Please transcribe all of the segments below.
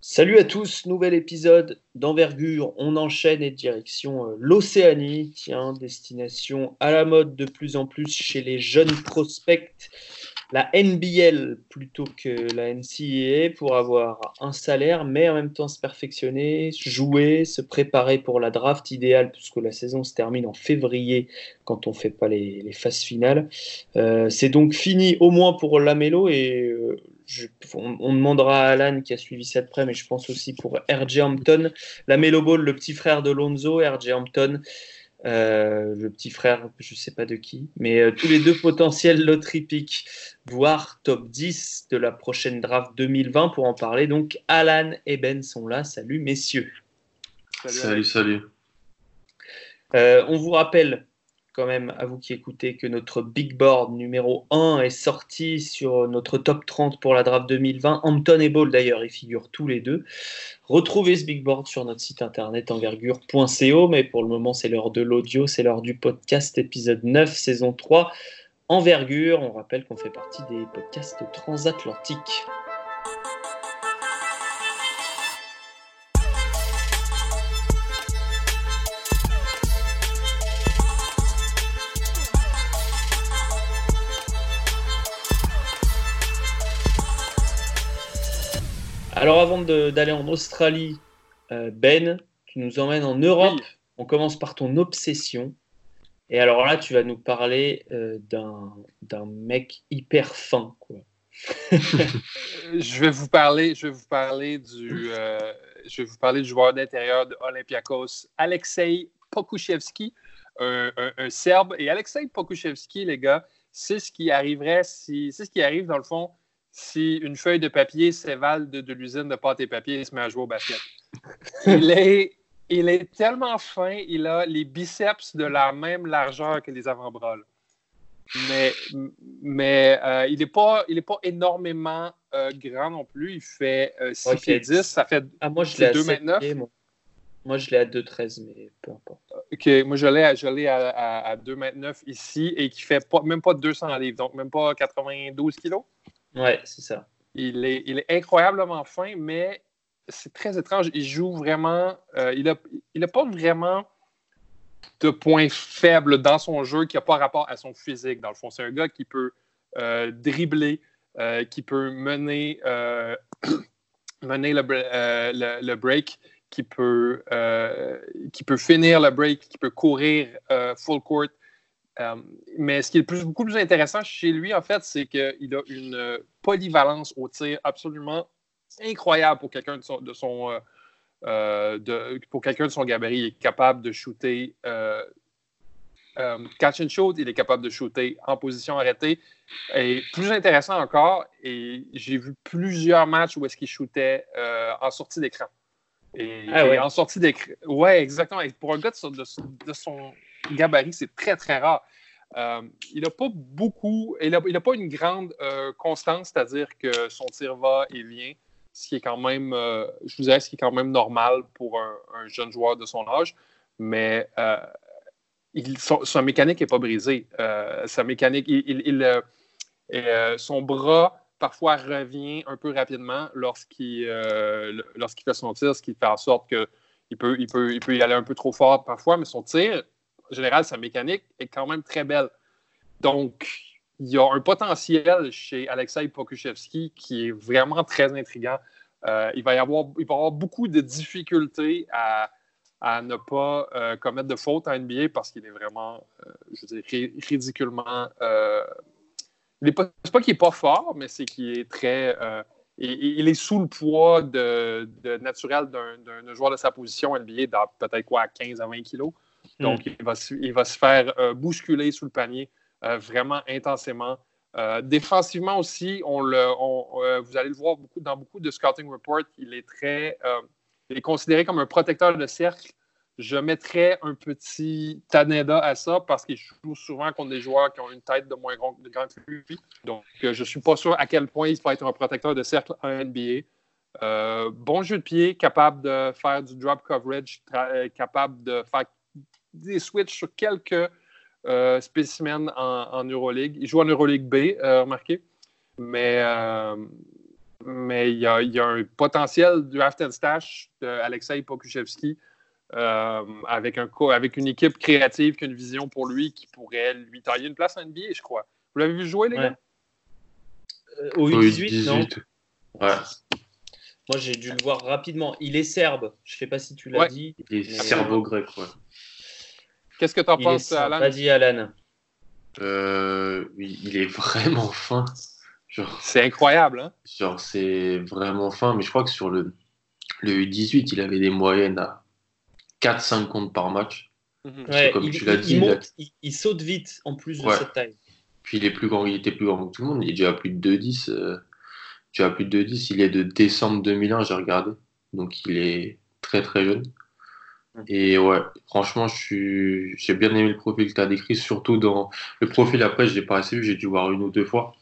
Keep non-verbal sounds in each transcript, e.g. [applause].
Salut à tous, nouvel épisode d'envergure. On enchaîne et direction euh, l'Océanie, tiens, destination à la mode de plus en plus chez les jeunes prospects. La NBL plutôt que la NCAA pour avoir un salaire, mais en même temps se perfectionner, jouer, se préparer pour la draft idéale, puisque la saison se termine en février quand on ne fait pas les, phases finales. Euh, c'est donc fini au moins pour Lamelo et euh, on, demandera à Alan qui a suivi ça de près, mais je pense aussi pour RJ Hampton, la Melo Ball, le petit frère de Lonzo, RJ Hampton, euh, le petit frère, je ne sais pas de qui, mais euh, tous les deux potentiels lottery pick, voire top 10 de la prochaine draft 2020 pour en parler. Donc Alan et Ben sont là. Salut messieurs. Salut, salut. Euh, on vous rappelle quand même à vous qui écoutez que notre big board numéro 1 est sorti sur notre top 30 pour la draft 2020. Hampton et Ball d'ailleurs, ils figurent tous les deux. Retrouvez ce big board sur notre site internet envergure.co, mais pour le moment c'est l'heure de l'audio, c'est l'heure du podcast épisode 9, saison 3. Envergure, on rappelle qu'on fait partie des podcasts transatlantiques. Alors avant d'aller en Australie, euh, Ben, tu nous emmènes en Europe. On commence par ton obsession. Et alors là, tu vas nous parler euh, d'un mec hyper fin. Quoi. [laughs] je vais vous parler, je vais vous parler du, euh, je vais vous parler du joueur d'intérieur de Olympiakos, Alexei Pokushevski, un, Serbe. Et Alexei Pokushevski, les gars, c'est ce qui arriverait si, c'est ce qui arrive dans le fond si une feuille de papier s'évale de, l'usine de pâte et papier et se met à jouer au basket. Il est, il est tellement fin, il a les biceps de la même largeur que les avant-bras. Mais, mais euh, il n'est pas, pas énormément euh, grand non plus. Il fait 6 euh, pieds 10. Ça fait ah, moi, je l'ai à 2 Moi. moi. je l'ai à 2,13, mais peu importe. OK, moi, je l'ai à, à, à, 2,9 ici et qui fait pas, même pas 200 livres, donc même pas 92 kilos. Ouais, c'est ça. Il est, incroyablement fin, mais c'est très étrange. Il joue vraiment. Euh, il n'a il pas vraiment de points faibles dans son jeu qui n'a pas rapport à son physique. Dans le fond, c'est un gars qui peut euh, dribbler, euh, qui peut mener, [clears throat] mener le, le, break, qui peut, qui peut finir le break, qui peut courir full court. Euh, mais ce qui est plus, beaucoup plus intéressant chez lui, en fait, c'est qu'il a une polyvalence au tir absolument incroyable pour quelqu'un de son, de son euh, euh, pour quelqu'un de son gabarit. Il est capable de shooter catch and shoot, il est capable de shooter en position arrêtée. Et plus intéressant encore, et j'ai vu plusieurs matchs où est-ce qu'il shootait en sortie d'écran. Et, ah en sortie d'écran. Ouais, exactement. Et pour un gars de, de son gabarit, c'est très, très rare. Euh, il n'a pas beaucoup, il n'a pas une grande euh, constance, c'est-à-dire que son tir va et vient, ce qui est quand même, euh, je vous dirais, ce qui est quand même normal pour un, jeune joueur de son âge, mais sa mécanique n'est pas brisée. sa mécanique, son bras parfois revient un peu rapidement lorsqu'il lorsqu'il fait son tir, ce qui fait en sorte qu'il peut, il peut, il peut y aller un peu trop fort parfois, mais son tir général, sa mécanique est quand même très belle. Donc, il y a un potentiel chez Alexei Pokushevski qui est vraiment très intriguant. Euh, il, va y avoir, il va avoir beaucoup de difficultés à, ne pas euh, commettre de fautes en NBA parce qu'il est vraiment, euh, je veux dire, ridiculement. il pas, pas qu'il n'est pas fort, mais c'est qu'il est très. Il, il, est sous le poids de, naturel d'un joueur de sa position NBA dans peut-être quoi, 15 à 20 kilos. Donc, hmm. il, va, il, va, se faire euh, bousculer sous le panier euh, vraiment intensément. Euh, défensivement aussi, on le, vous allez le voir beaucoup, dans beaucoup de scouting reports, il est très, il est considéré comme un protecteur de cercle. Je mettrais un petit Taneda à ça parce qu'il joue souvent contre des joueurs qui ont une tête de moins grand, de que lui. Donc, je ne suis pas sûr à quel point il va être un protecteur de cercle en NBA. bon jeu de pied, capable de faire du drop coverage, capable de faire des switches sur quelques euh, spécimens en, Euroleague. Il joue en Euroleague B, euh, remarquez. Mais, euh, mais il y, a, un potentiel draft and stash d'Alexei Pokushevski euh, avec, un, avec une équipe créative qui a une vision pour lui qui pourrait lui tailler une place en NBA, je crois. Vous l'avez vu jouer, les gars? Euh, au U18, non? Ouais. Moi, j'ai dû le voir rapidement. Il est serbe. Je ne sais pas si tu l'as dit. Il est serbo-grec, ouais. Qu'est-ce que tu en penses, Alan? Vas-y, Alan. Euh, il est vraiment fin. C'est incroyable, hein? Genre, c'est vraiment fin, mais je crois que sur le, le U18, il avait des moyennes à 4-5 comptes par match. Mhm. comme il, tu l'as dit. Il, saute vite en plus de cette taille. Puis il est plus grand, il était plus grand que tout le monde. Il est déjà à plus de 2-10. Euh, tu as plus de 2-10. Il est de décembre 2001, j'ai regardé. Donc il est très très jeune. Mhm. Et ouais, franchement, j'ai bien aimé le profil que tu as décrit, surtout dans le profil après, je l'ai pas assez vu, j'ai dû voir une ou deux fois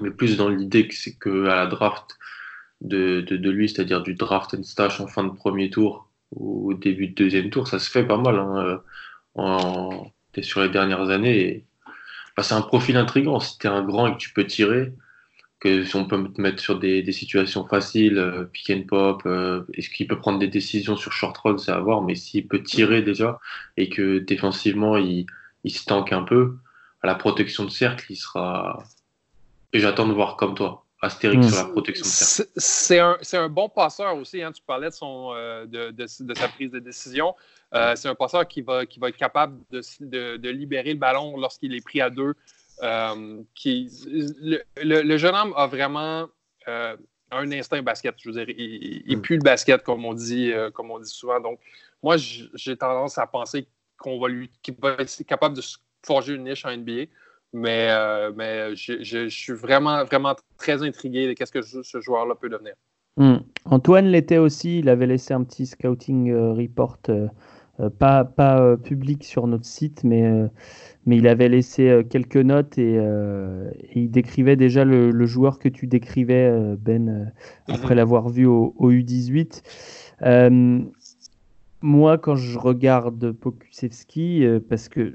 mais plus dans l'idée que c'est que à la draft de, de, lui, c'est-à-dire du draft and stash en fin de premier tour ou au début de deuxième tour, ça se fait pas mal hein, euh, sur les dernières années. Bah, c'est un profil intrigant. Si tu es un grand et que tu peux tirer, que si on peut te mettre sur des, des situations faciles, euh, pick and pop, euh, est-ce qu'il peut prendre des décisions sur short run, c'est à voir, mais s'il peut tirer déjà et que défensivement il, il se tanque un peu, à la protection de cercle, il sera, et j'attends de voir comme toi. Astérix sur la protection de cercle. C'est un, un, bon passeur aussi. Hein. Tu parlais de, son, euh, de, de, sa prise de décision. Euh, c'est un passeur qui va, qui va être capable de, de libérer le ballon lorsqu'il est pris à deux. Euh, qui, le, le, jeune homme a vraiment un instinct basket. Je veux dire, il, il, mm. pue le basket, comme on dit, comme on dit souvent. Donc, moi, j'ai tendance à penser qu'on va lui, qu'il va être capable de se forger une niche en NBA. Mais, euh, mais je, suis vraiment, vraiment très intrigué de ce que ce joueur-là peut devenir. Hmm. Antoine l'était aussi. Il avait laissé un petit scouting euh, report, euh, pas, pas public sur notre site, mais, mais il avait laissé quelques notes et, il décrivait déjà le, joueur que tu décrivais, Ben, après mhm. l'avoir vu au, au U18. moi, quand je regarde Pokusevski, parce que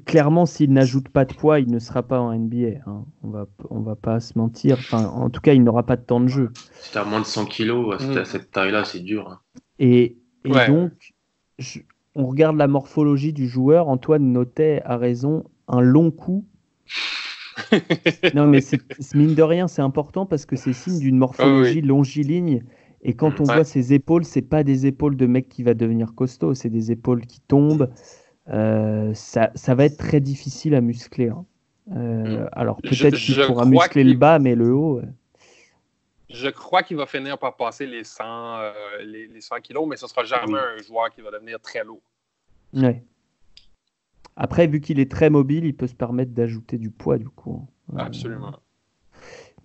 clairement, s'il n'ajoute pas de poids, il ne sera pas en NBA. Hein. On va, on va pas se mentir. Enfin, en tout cas, il n'aura pas de temps de jeu. Si tu as moins de 100 kilos, à mm. cette taille-là, c'est dur. Hein. Et, donc, on regarde la morphologie du joueur. Antoine notait, à raison, un long cou. [laughs] non, mais mine de rien, c'est important parce que c'est signe d'une morphologie longiligne. Et quand on voit ses épaules, c'est pas des épaules de mec qui va devenir costaud, c'est des épaules qui tombent. Euh, ça, ça, va être très difficile à muscler. Hein. Euh, mm. alors peut-être qu'il pourra muscler le bas, mais le haut. Je crois qu'il va finir par passer les 100, euh, les, 100 kilos, mais ce sera jamais un joueur qui va devenir très lourd. Ouais. Après, vu qu'il est très mobile, il peut se permettre d'ajouter du poids, du coup. Hein. Absolument.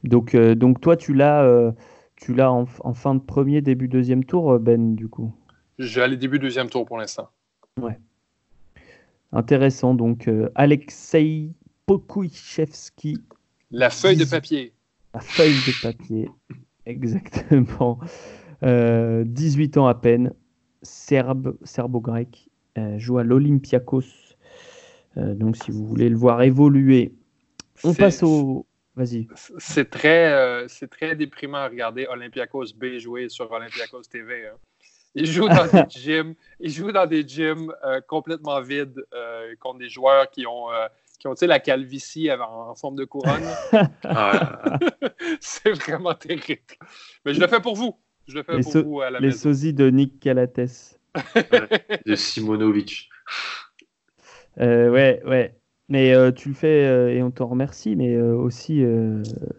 donc, donc toi, tu l'as, tu l'as en, en, fin de premier, début deuxième tour, Ben, du coup? Je vais aller début deuxième tour pour l'instant. Ouais. Intéressant. Donc, euh, Alexei Pokuichevski. La feuille de papier. La feuille de papier, exactement. 18 euh, ans à peine, serbe, serbo-grec, euh, joue à l'Olympiakos. donc, si vous voulez le voir évoluer, on passe au. Vas-y. C'est très, c'est très déprimant à regarder Olympiakos B jouer sur Olympiakos TV. Hein. Il joue dans des [laughs] gyms, il joue dans des gyms euh, complètement vides euh, contre des joueurs qui ont, euh, qui ont la calvitie en, forme de couronne. [laughs] Ah. [laughs] c'est vraiment terrible. Mais je le fais pour vous. Je le fais pour vous à la Les sosies de Nick Calates. de Simonovic. ouais, ouais. Mais tu le fais et on t'en remercie, mais aussi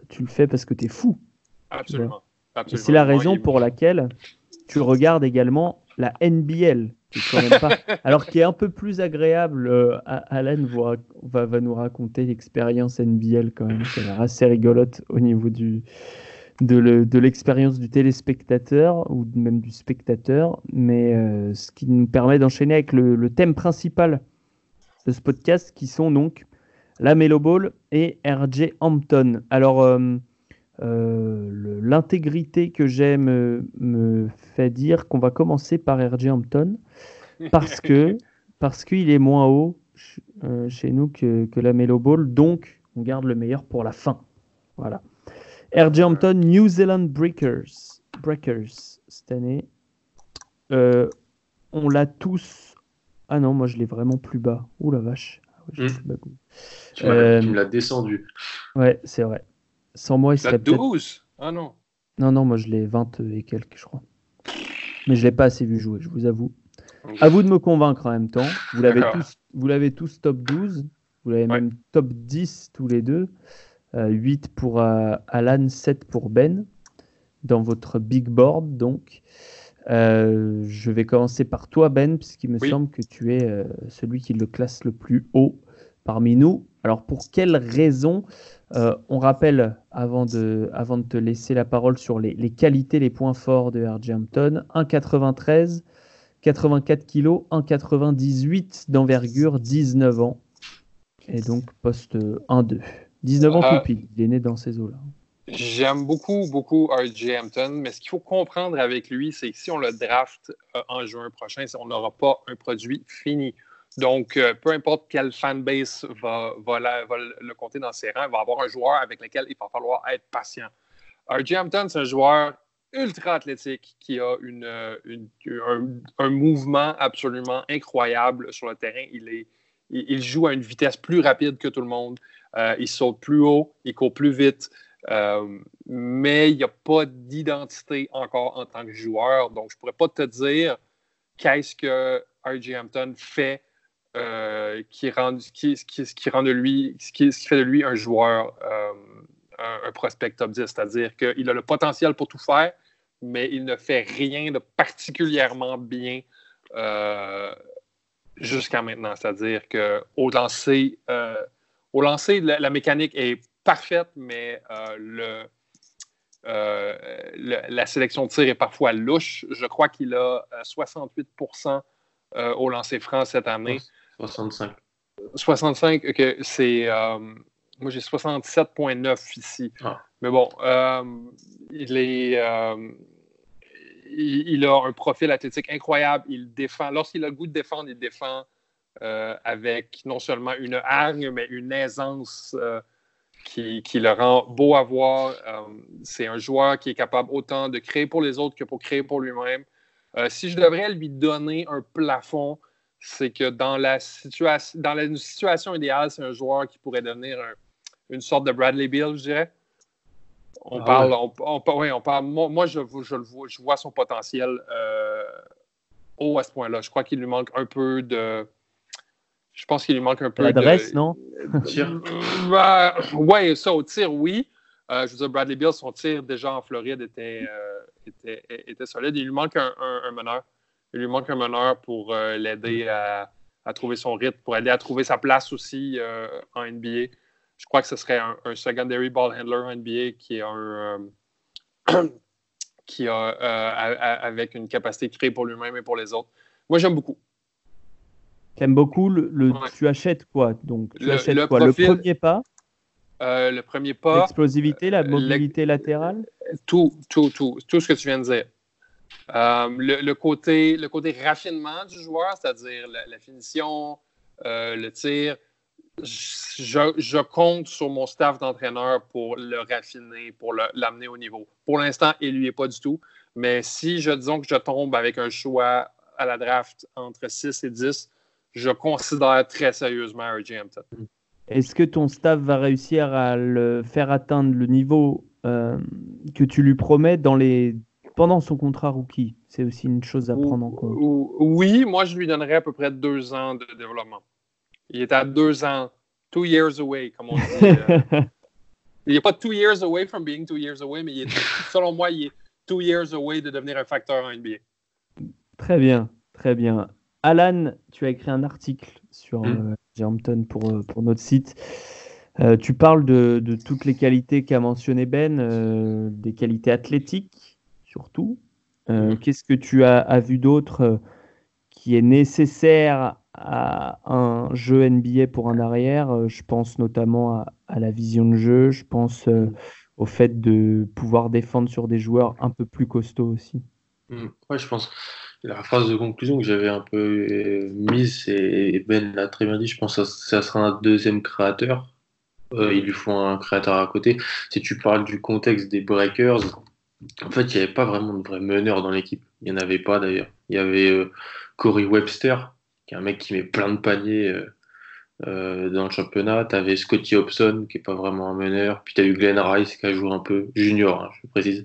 tu le fais parce que tu es fou. Absolument. Absolument. C'est la raison pour laquelle tu regardes également la NBL. [laughs] Alors qui est un peu plus agréable, euh, Alan va, va, nous raconter l'expérience NBL quand même, qui est assez rigolote au niveau du, de l'expérience du téléspectateur ou même du spectateur, mais euh, ce qui nous permet d'enchaîner avec le, thème principal de ce podcast qui sont donc la Melo Ball et RJ Hampton. Alors, euh, euh, l'intégrité que j'aime me, fait dire qu'on va commencer par RJ Hampton parce [laughs] que parce qu'il est moins haut euh, chez nous que, que, la Melo Ball, donc on garde le meilleur pour la fin. Voilà. RJ Hampton, New Zealand Breakers, Breakers cette année. Euh, on l'a tous. Ah non, moi je l'ai vraiment plus bas. Ouh la vache. Ah tu, euh, me l'as descendu. Ouais, c'est vrai. Sans moi, il serait. 12 Ah non. Non, non, moi je l'ai 20 et quelques, je crois. Mais je l'ai pas assez vu jouer, je vous avoue. À vous de me convaincre en même temps. Vous l'avez tous, vous l'avez tous top 12. Vous l'avez même top 10 tous les deux. 8 euh, pour euh, Alan, 7 pour Ben. Dans votre big board, donc. Euh, je vais commencer par toi, Ben, puisqu'il me semble que tu es celui qui le classe le plus haut parmi nous. Alors, pour quelle raison On rappelle, avant de, avant de te laisser la parole sur les, les qualités, les points forts de R.J. Hampton 1,93, 84 kg, 1,98 d'envergure, 19 ans. Et donc, poste 1-2. 19 ans tout pile. Il est né dans ces eaux-là. J'aime beaucoup, beaucoup R.J. Hampton, mais ce qu'il faut comprendre avec lui, c'est que si on le draft euh, en juin prochain, on n'aura pas un produit fini. Donc, euh, peu importe quelle fanbase va, va, le compter dans ses rangs, il va avoir un joueur avec lequel il va falloir être patient. R.J. Hampton, c'est un joueur ultra athlétique qui a une, un, mouvement absolument incroyable sur le terrain. Il, joue à une vitesse plus rapide que tout le monde. Euh, il saute plus haut, il court plus vite. Euh, mais il n'y a pas d'identité encore en tant que joueur. Donc, je ne pourrais pas te dire qu'est-ce que R.J. Hampton fait euh, qui, qui, qui, rend de lui, ce qui, fait de lui un joueur, un, prospect top 10. C'est-à-dire qu'il a le potentiel pour tout faire, mais il ne fait rien de particulièrement bien jusqu'à maintenant. C'est-à-dire qu'au lancer, au lancer, la, mécanique est parfaite, mais euh, euh, le, la sélection de tir est parfois louche. Je crois qu'il a 68% euh, au lancer franc cette année. 65. 65, ok, c'est. moi, j'ai 67,9 ici. Ah. Mais bon, il est. il, a un profil athlétique incroyable. Il défend. Lorsqu'il a le goût de défendre, il défend euh, avec non seulement une hargne, mais une aisance euh, qui, le rend beau à voir. Euh, c'est un joueur qui est capable autant de créer pour les autres que pour créer pour lui-même. si je devrais lui donner un plafond, c'est que dans la, dans la situation idéale, c'est un joueur qui pourrait devenir une sorte de Bradley Bill, je dirais. On ah parle, on, parle, moi, je, je, le vois, je vois son potentiel haut à ce point-là. Je crois qu'il lui manque un peu de, je pense qu'il lui manque un peu d'adresse, non? Bah, Oui, ça au tir, oui. Euh, je veux dire, Bradley Bill, son tir déjà en Floride était, euh, était, était, solide. Il lui manque un, un, meneur. Il lui manque un meneur pour euh, l'aider à, à, trouver son rythme, pour aider à trouver sa place aussi en NBA. Je crois que ce serait un, secondary ball handler en NBA qui est un. [clears throat] qui a avec une capacité créer pour lui-même et pour les autres. Moi, j'aime beaucoup. T'aimes beaucoup le, tu achètes quoi donc? Tu le, achètes quoi le premier pas? Euh, le premier pas l'explosivité la mobilité latérale? tout tout tout tout ce que tu viens de dire euh, le, côté le côté raffinement du joueur c'est-à-dire la, finition euh, le tir je, compte sur mon staff d'entraîneur pour le raffiner, pour l'amener au niveau. Pour l'instant, il lui est pas du tout. Mais si je disons que je tombe avec un choix à la draft entre 6 et 10, je considère très sérieusement R.J. Hampton. Est-ce que ton staff va réussir à le faire atteindre le niveau euh, que tu lui promets dans les... pendant son contrat rookie C'est aussi une chose à prendre en compte. Oui, moi je lui donnerais à peu près deux ans de développement. Il est à deux ans, two years away, comme on dit. Euh. [laughs] il n'est pas two years away from being two years away, mais selon moi, il est two years away de devenir un facteur en NBA. Très bien, très bien. Alan, tu as écrit un article sur mmh. euh, pour, euh, pour notre site. Euh, tu parles de, toutes les qualités qu'a mentionné Ben, euh, des qualités athlétiques surtout. Mmh. Qu'est-ce que tu as, vu d'autre qui est nécessaire à un jeu NBA pour un arrière? Je pense notamment à, la vision de jeu, je pense au fait de pouvoir défendre sur des joueurs un peu plus costauds aussi. Ouais, je pense la phrase de conclusion que j'avais un peu euh, mise, et Ben l'a très bien dit, je pense que ça, sera un deuxième créateur. Euh, il lui faut un créateur à côté. Si tu parles du contexte des Breakers, en fait, il n'y avait pas vraiment de vrai meneur dans l'équipe. Il n'y en avait pas d'ailleurs. Il y avait euh, Corey Webster, qui est un mec qui met plein de paniers euh, dans le championnat. Tu avais Scotty Hobson, qui n'est pas vraiment un meneur. Puis tu as eu Glenn Rice, qui a joué un peu, junior, hein, je précise,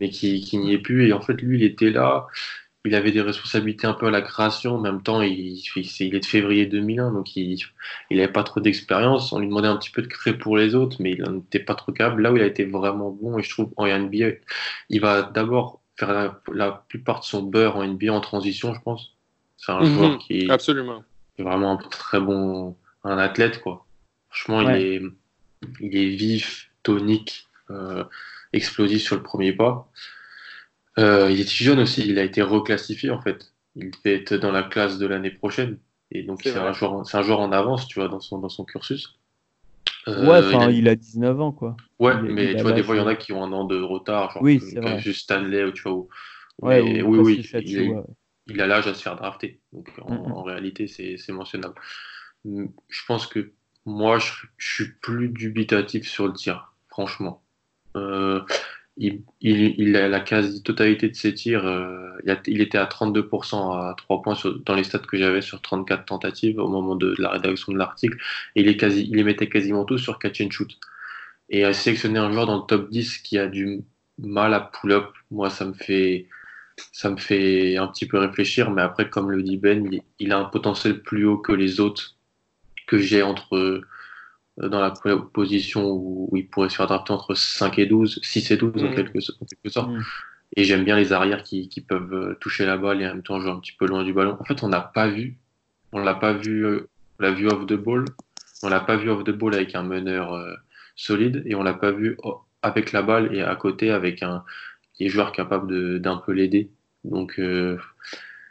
mais qui, qui n'y est plus. Et en fait, lui, il était là il avait des responsabilités un peu à la création. En même temps, il, il est de février 2001, donc il n'avait pas trop d'expérience. On lui demandait un petit peu de créer pour les autres, mais il n'était pas trop capable. Là où il a été vraiment bon, et je trouve en NBA, il va d'abord faire la, plupart de son beurre en NBA en transition, je pense. C'est un joueur mhm. qui absolument. est vraiment un très bon, un athlète, quoi. Franchement, il, est, il est vif, tonique, euh, explosif sur le premier pas. Euh, il est jeune aussi, il a été reclassifié en fait. Il devait être dans la classe de l'année prochaine. Et donc c'est un, joueur, un joueur en avance, tu vois, dans son, dans son cursus. Euh, ouais, enfin, il, a... 19 ans, quoi. Ouais, mais tu vois, des fois, il y en a qui ont un an de retard, genre oui, c'est juste Stanley, ou tu vois. oui, oui, il, a l'âge à se faire drafter. Donc, en, réalité, c'est mentionnable. Je pense que moi, je, je, suis plus dubitatif sur le tir, franchement. Euh, il, a la quasi-totalité de ses tirs, euh, il, était à 32% à 3 points dans les stats que j'avais sur 34 tentatives au moment de, la rédaction de l'article, et il, les mettait quasiment tous sur catch and shoot. Et à sélectionner un joueur dans le top 10 qui a du mal à pull-up, moi ça me fait ça me fait un petit peu réfléchir, mais après, comme le dit Ben, il, a un potentiel plus haut que les autres que j'ai entre dans la position où, il pourrait se faire drafter entre 5 et 12, 6 et 12 en, mm. quelque, sorte. Mm. Et j'aime bien les arrières qui, qui, peuvent euh, toucher la balle et en même temps jouer un petit peu loin du ballon. En fait, on n'a pas vu, on l'a pas vu, euh, on l'a vu off the ball, on l'a pas vu off the ball avec un meneur solide et on l'a pas vu avec la balle et à côté avec un des joueurs capables d'un peu l'aider. Donc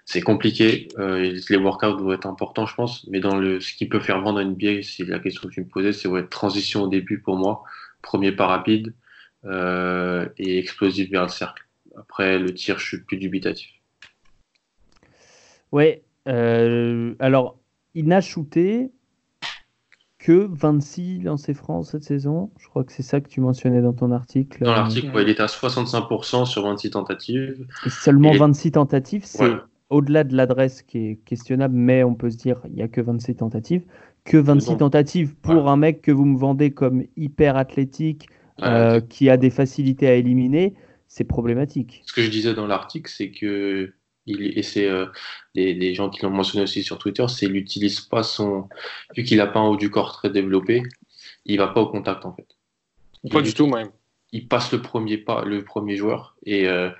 c'est compliqué. Euh, les workouts doivent être importants, je pense. Mais dans le, ce qui peut faire vendre une NBA, c'est la question que tu me posais, c'est ouais, transition au début pour moi. Premier pas rapide euh, et explosif vers le cercle. Après, le tir, je suis plus dubitatif. Ouais. Euh, alors, il n'a shooté que 26 lancers francs cette saison. Je crois que c'est ça que tu mentionnais dans ton article. Dans l'article, il est à 65% sur 26 tentatives. Et seulement 26 tentatives, c'est au-delà de l'adresse qui est questionnable, mais on peut se dire il n'y a que 26 tentatives. Que 26 tentatives pour un mec que vous me vendez comme hyper athlétique, euh, qui a des facilités à éliminer, c'est problématique. Ce que je disais dans l'article, c'est que et c'est euh, les, gens qui l'ont mentionné aussi sur Twitter, c'est qu'il n'utilise pas son. Vu qu'il n'a pas un haut du corps très développé, il va pas au contact en fait. Pas du tout même. Il passe le premier pas, le premier joueur et euh,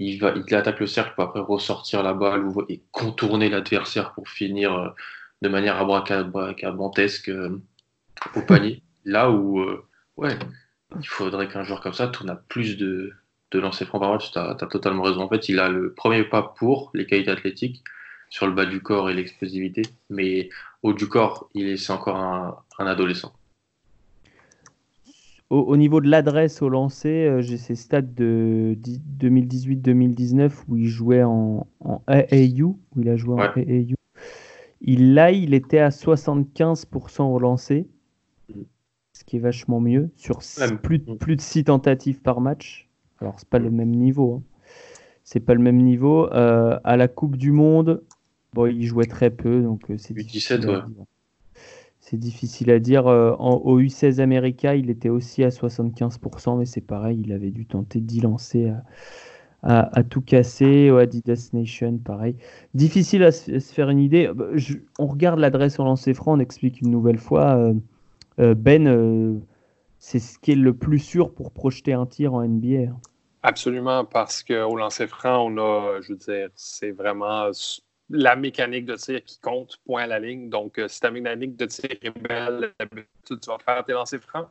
il, va, il attaque le cercle pour après ressortir la balle et contourner l'adversaire pour finir euh, de manière abracadabrantesque euh, au panier. [laughs] Là où, euh, ouais, il faudrait qu'un joueur comme ça tourne à plus de, de lancers francs par match. Tu as, totalement raison. En fait, il a le premier pas pour les qualités athlétiques sur le bas du corps et l'explosivité, mais au du corps, il est, c'est encore un adolescent. Au, niveau de l'adresse au lancer, euh, j'ai ces stats de 2018-2019 où il jouait en, en, AAU, où il a joué en AAU. Il, là, il était à 75% au lancer, mm. ce qui est vachement mieux, sur plus, plus de 6 tentatives par match. Alors, c'est pas le même niveau. Hein. C'est pas le même niveau. Euh, à la Coupe du Monde, bon, il jouait très peu, donc euh, c'est 17, ouais. C'est difficile à dire. Euh, au U16 America, il était aussi à 75%, mais c'est pareil, il avait dû tenter d'y lancer à, tout casser. Au Adidas Nation, pareil. Difficile à se, faire une idée. Bah, on regarde l'adresse au lancer franc, on explique une nouvelle fois. Euh, euh, ben, c'est ce qui est le plus sûr pour projeter un tir en NBA. Absolument, parce qu'au lancer franc, on a, je veux dire, c'est vraiment la mécanique de tir qui compte, point à la ligne. Donc, euh, si ta mécanique de tir est belle, tu vas faire tes lancers francs.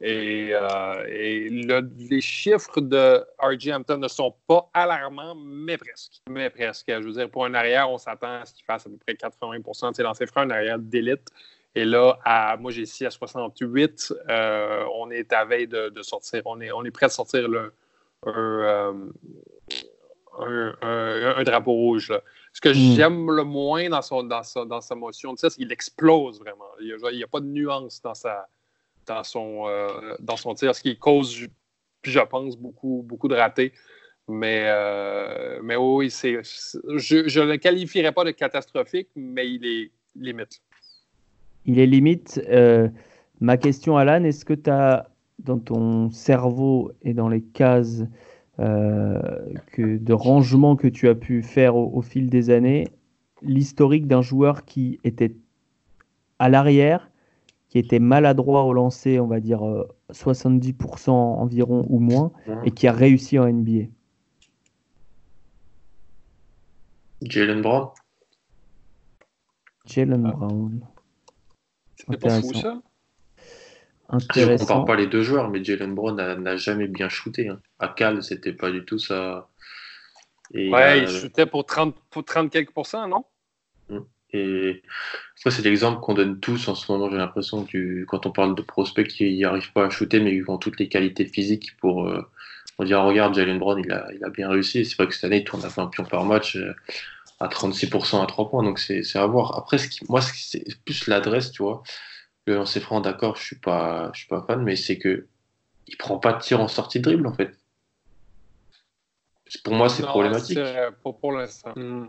Et, euh, les chiffres de R.J. Hampton ne sont pas alarmants, mais presque. Mais presque. Je veux dire, pour un arrière, on s'attend à ce qu'il fasse à peu près 80% de ses lancers francs, un arrière d'élite. Et là, à, moi, j'ai ici à 68. Euh, on est à veille de, sortir. On est, on est prêt à sortir le, un, un, drapeau rouge. Ce que hmm. j'aime le moins dans, son, dans, sa, dans sa motion de c'est qu'il explose vraiment. Il n'y a, pas de nuance dans, sa, dans, son, euh, dans son tir, ce qui cause, je pense, beaucoup, beaucoup de ratés. Mais, euh, mais oui, c'est, je ne le qualifierais pas de catastrophique, mais il est limite. Il est limite. Euh, ma question, Alan, est-ce que tu as dans ton cerveau et dans les cases que, de rangement que tu as pu faire au, fil des années, l'historique d'un joueur qui était à l'arrière, qui était maladroit au lancer, on va dire 70% euh, environ ou moins, et qui a réussi en NBA Jalen Brown. Jalen ah. Brown. C'était pas fou ça? On ne compare pas les deux joueurs, mais Jalen Brown n'a jamais bien shooté. Hein. À Cal, c'était pas du tout ça. Et, ouais, il shootait pour 30, pour 30 quelques pourcents, non? Hum. Et ça, c'est l'exemple qu'on donne tous en ce moment. J'ai l'impression que quand on parle de prospects qui n'y arrivent pas à shooter, mais qui ont toutes les qualités physiques pour. Euh, on dit, regarde, Jalen Brown, il a, il a bien réussi. C'est vrai que cette année, il tourne à 20 pions par match euh, à 36% à 3 points. Donc, c'est à voir. Après, ce qui, moi, c'est plus l'adresse, tu vois le lancer franc, d'accord, je suis pas, je suis pas fan, mais c'est que il prend pas de tir en sortie de dribble en fait. Pour moi, c'est problématique. Pour, pour l'instant. Hmm.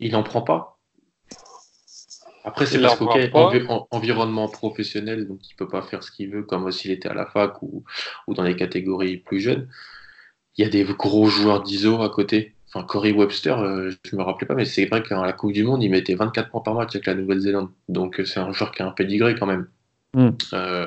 Il en prend pas. Après, c'est parce qu'environnement environnement professionnel, donc il peut pas faire ce qu'il veut, comme s'il était à la fac ou, ou dans les catégories plus jeunes. Il y a des gros joueurs d'ISO à côté. Enfin, Corey Webster, euh, je me rappelais pas, mais c'est vrai qu'à la Coupe du Monde, il mettait 24 points par match avec la Nouvelle-Zélande. Donc euh, c'est un joueur qui a un pédigré quand même. Mm. Euh,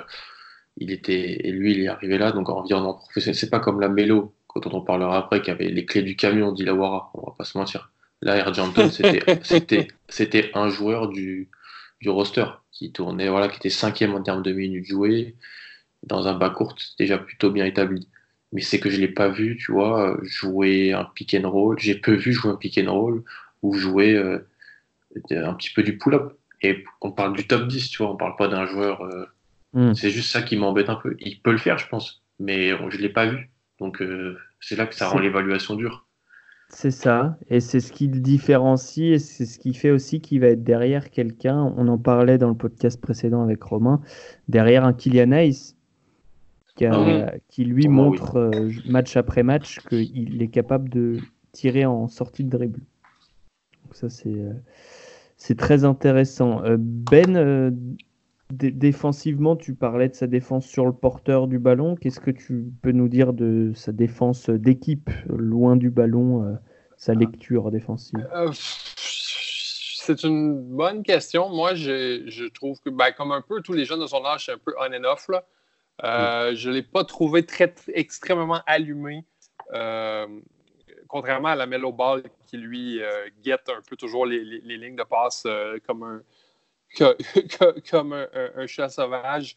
il était, et lui, il est arrivé là, donc en environnement professionnel. C'est pas comme la Mélo, quand on parlera après, qui avait les clés du camion d'Ilawara, on va pas se mentir. Là, Air [laughs] c'était, c'était, un joueur du, du roster qui tournait, voilà, qui était cinquième en termes de minutes jouées, dans un bas court, déjà plutôt bien établi mais c'est que je l'ai pas vu, tu vois, jouer un pick and roll. J'ai peu vu jouer un pick and roll ou jouer euh, un petit peu du pull-up. Et on parle du top 10, tu vois, on parle pas d'un joueur. Euh, hmm. C'est juste ça qui m'embête un peu. Il peut le faire, je pense, mais je l'ai pas vu. Donc euh, c'est là que ça rend l'évaluation dure. C'est ça, et c'est ce qui le différencie, et c'est ce qui fait aussi qu'il va être derrière quelqu'un. On en parlait dans le podcast précédent avec Romain, derrière un Kylian Hayes ah qui, lui montre euh, match après match qu'il est capable de tirer en sortie de dribble. Donc ça c'est euh, c'est très intéressant. Euh, ben, défensivement, tu parlais de sa défense sur le porteur du ballon. Qu'est-ce que tu peux nous dire de sa défense d'équipe, loin du ballon, sa ah. lecture défensive? C'est une bonne question. Moi, je, je trouve que, ben, comme un peu tous les jeunes de son âge, c'est un peu on and off. Là. Euh, je ne l'ai pas trouvé très, extrêmement allumé, euh, contrairement à la Mellow Ball qui, lui, euh, guette un peu toujours les, lignes de passe comme un, [laughs] comme un, chat sauvage.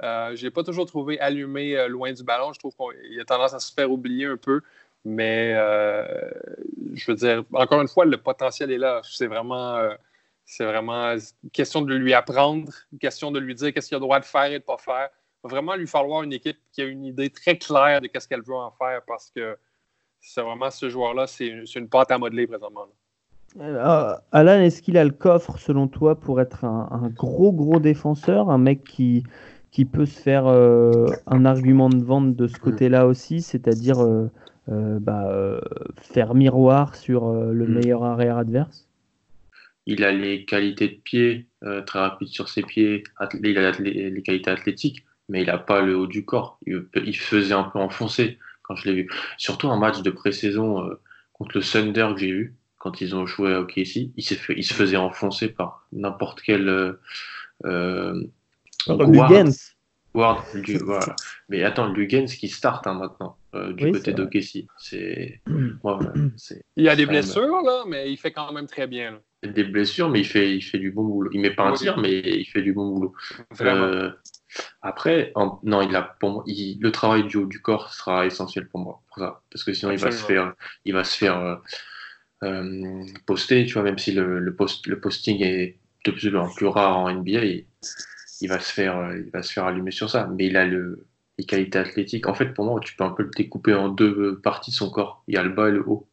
je n'ai pas toujours trouvé allumé loin du ballon. Je trouve qu'il a tendance à se faire oublier un peu. Mais je veux dire, encore une fois, le potentiel est là. C'est vraiment, c'est vraiment question de lui apprendre, question de lui dire qu'est-ce qu'il a le droit de faire et de ne pas faire va vraiment lui falloir une équipe qui a une idée très claire de ce qu'elle veut en faire parce que c'est vraiment ce joueur-là, c'est une, pâte à modeler présentement. Euh, Alan, est-ce qu'il a le coffre, selon toi, pour être un, gros, gros défenseur, un mec qui, qui peut se faire euh, un argument de vente de ce côté-là aussi, c'est-à-dire euh, bah, faire miroir sur le mm. meilleur arrière adverse? Il a les qualités de pied, très rapide sur ses pieds, il a les qualités athlétiques mais il n'a pas le haut du corps. Il, faisait un peu enfoncer quand je l'ai vu. Surtout un match de pré-saison euh, contre le Thunder que j'ai vu, quand ils ont joué à OKC, il, fait, il se faisait enfoncer par n'importe quel. Euh, euh Lugens. voilà. Mais attends, Lugens qui start hein, maintenant euh, du côté d'OKC. [clears throat] C'est. il y a des blessures, là, mais il fait quand même très bien. Là. Des blessures, mais il fait, il fait du bon boulot. Il met pas un tir, mais il fait du bon boulot. Vraiment. Après, non, il a, pour le travail du haut du corps sera essentiel pour moi, pour ça, parce que sinon il va se faire, il va se faire euh, euh, poster, tu vois, même si le, post, le posting est de plus en plus rare en NBA, il, va se faire, euh, il va se faire allumer sur ça. Mais il a le, les qualités athlétiques. En fait, pour moi, tu peux un peu le découper en deux parties son corps. Il y a le bas et le haut.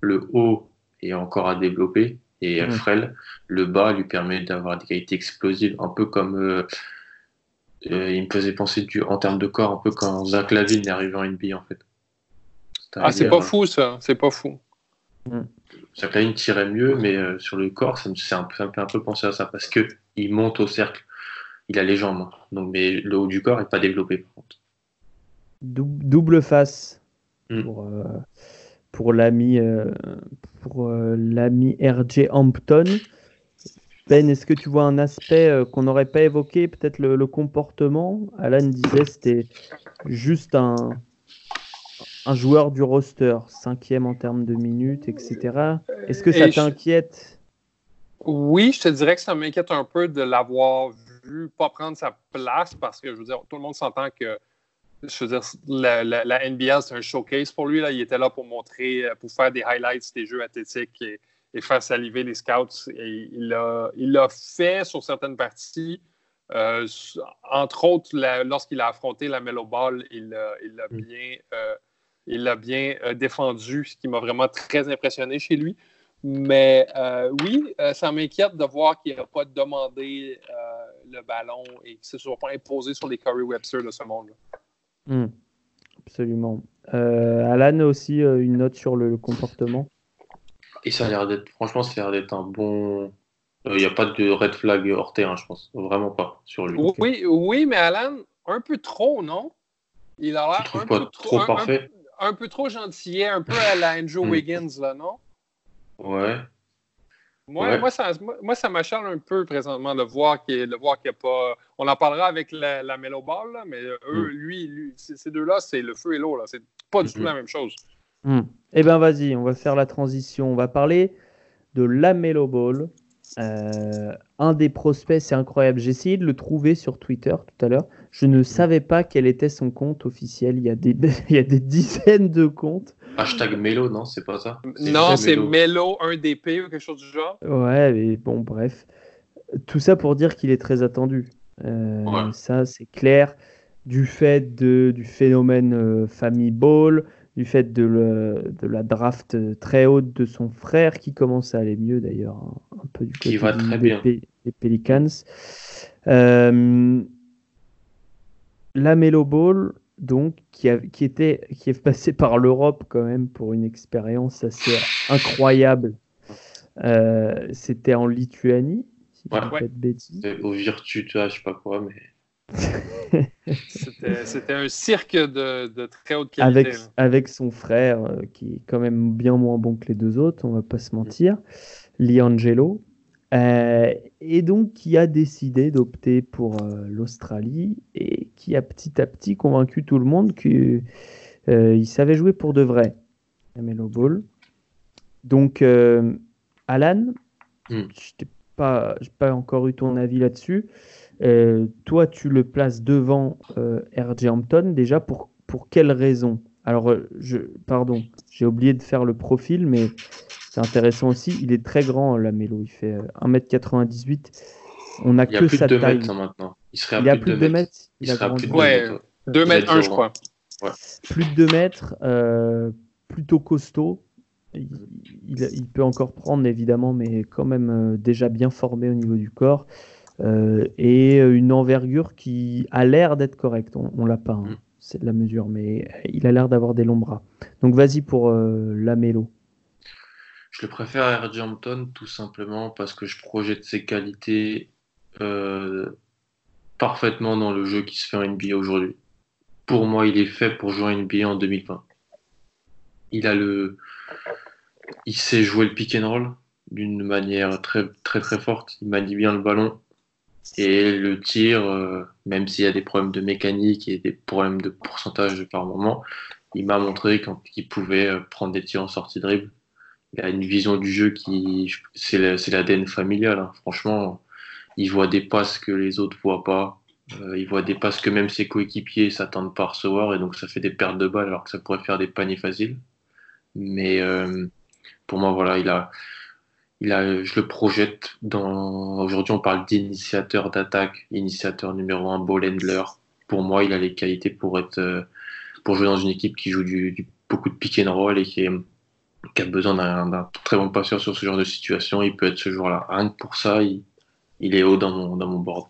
Le haut, et encore à développer. Et mmh. Frel, le bas lui permet d'avoir des qualités explosives, un peu comme euh, il me faisait penser du, en termes de corps, un peu quand Zach Lavine est arrivé en NBA en fait. Ah, c'est pas fou ça, c'est pas fou. Mmh. Zach Lavine tirait mieux, mais sur le corps, ça me fait un, un, peu penser à ça parce que il monte au cercle, il a les jambes, hein. donc mais le haut du corps n'est pas développé par contre. Double face mmh. pour, pour l'ami euh, pour euh, l'ami RJ Hampton. Ben, est-ce que tu vois un aspect euh, qu'on n'aurait pas évoqué, peut-être le, comportement? Alan disait c'était juste un, un joueur du roster, cinquième en termes de minutes, etc. Est-ce que ça t'inquiète? Oui, je te dirais que ça m'inquiète un peu de l'avoir vu pas prendre sa place parce que je veux dire, tout le monde s'entend que je veux dire, la, la, NBL, c'est un showcase pour lui. Là. Il était là pour montrer, euh, pour faire des highlights des jeux athlétiques et, faire saliver les scouts. Et il l'a il fait sur certaines parties. Euh, entre autres, lorsqu'il a affronté la Mellow Ball, il l'a mm. bien, euh, il bien défendu, ce qui m'a vraiment très impressionné chez lui. Mais oui, ça m'inquiète de voir qu'il n'a pas demandé le ballon et qu'il ne se soit pas imposé sur les Curry Webster de ce monde-là. Hmm. Absolument. Euh, Alan aussi euh, une note sur le, comportement. Et ça a l'air d'être, franchement, ça a l'air d'être un bon. Il euh, n'y a pas de red flag hors terrain, je pense. Vraiment pas sur lui. Oui, oui, mais Alan, un peu trop, non? Il a l'air un, peu trop, parfait? Un, peu trop gentil, un peu à la Andrew hmm. Wiggins, là, non? Ouais. Moi, moi, ça, moi, ça m'acharne un peu présentement de voir qu'il n'y a pas. On en parlera avec la, la Mellow Ball, mais eux, mm. lui, ces deux-là, c'est le feu et l'eau. C'est pas du tout mm-hmm. la même chose. Mm. Eh bien, vas-y, on va faire la transition. On va parler de la Mellow Ball. Euh, un des prospects, c'est incroyable. J'ai essayé de le trouver sur Twitter tout à l'heure. Je ne savais pas quel était son compte officiel. Il y a des, [laughs] il y a des dizaines de comptes. Hashtag Melo, non, c'est pas ça? Non, c'est Melo 1DP ou quelque chose du genre. Ouais, mais bon, bref. Tout ça pour dire qu'il est très attendu. Euh, ça, c'est clair. Du fait de, du phénomène euh, famille ball, du fait de, le, de, la draft très haute de son frère, qui commence à aller mieux d'ailleurs, hein, un peu du côté va très des, bien. des, Pelicans. Euh, la Melo Ball, donc, qui, qui, était, qui est passé par l'Europe quand même pour une expérience assez incroyable. Euh, c'était en Lituanie, si ouais, pas de bêtises. Au Virtu, tu vois, je sais pas quoi, mais. C'était un cirque de, de, très haute qualité. Avec, avec son frère, euh, qui est quand même bien moins bon que les deux autres, on va pas se mentir, Liangelo. Euh, et donc qui a décidé d'opter pour euh, l'Australie et qui a petit à petit convaincu tout le monde qu'il euh, savait jouer pour de vrai, Melo Ball. Donc, Alan, hmm. je n'ai pas, pas encore eu ton avis là-dessus. Toi, tu le places devant RJ Hampton, déjà pour, pour quelle raison? Alors, je, pardon, j'ai oublié de faire le profil, mais c'est intéressant aussi. Il est très grand, la Mélo. Il fait 1m98. Euh, On a que sa taille. Mètres, maintenant. Il, serait il a plus de 2 mètres. Il, a plus de 2 mètres. 2 mètres 1, je crois. Plus de 2 mètres, euh, plutôt costaud. Il, il, peut encore prendre évidemment, mais quand même euh, déjà bien formé au niveau du corps. Euh, et une envergure qui a l'air d'être correcte. On, on l'a pas, hein. mm. c'est de la mesure, mais il a l'air d'avoir des longs bras. Donc vas-y pour la Mélo. Je le préfère à R.J. Hampton tout simplement parce que je projette ses qualités euh, parfaitement dans le jeu qui se fait en NBA aujourd'hui. Pour moi, il est fait pour jouer en NBA en 2020. Il a le, il sait jouer le pick and roll d'une manière très très très forte. Il manie bien le ballon et le tir, euh, même s'il y a des problèmes de mécanique et des problèmes de pourcentage par moment, il m'a montré qu'il pouvait euh, prendre des tirs en sortie de dribble il a une vision du jeu qui, c'est l'ADN familial. Hein. Franchement, il voit des passes que les autres voient pas. Euh, il voit des passes que même ses coéquipiers s'attendent pas à recevoir et donc ça fait des pertes de balles alors que ça pourrait faire des paniers faciles. Mais pour moi, voilà, il a, il a, je le projette dans. Aujourd'hui, on parle d'initiateur d'attaque, initiateur numéro un, ball handler. Pour moi, il a les qualités pour être, euh, pour jouer dans une équipe qui joue du, beaucoup de pick and roll et qui est qui a besoin d'un très bon passeur sur ce genre de situation, il peut être ce joueur-là. Rien que pour ça, il, est haut dans mon, dans mon board.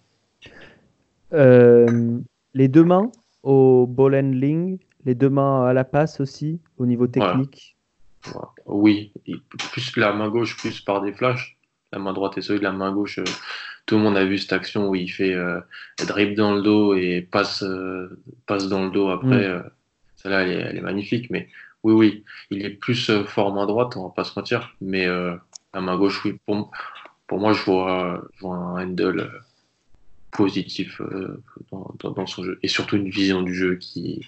Euh, les deux mains au ball handling, les deux mains à la passe aussi, au niveau technique Oui, plus la main gauche, plus par des flashs. La main droite est solide, la main gauche, euh, tout le monde a vu cette action où il fait euh, drip dans le dos et passe, euh, passe dans le dos après. Mm. Celle-là, elle, est, magnifique. Mais oui, oui, il est plus fort main droite, on va pas se mentir. Mais la main gauche, oui. Pour, pour moi, je vois, je vois un handle positif dans, dans, son jeu. Et surtout une vision du jeu qui,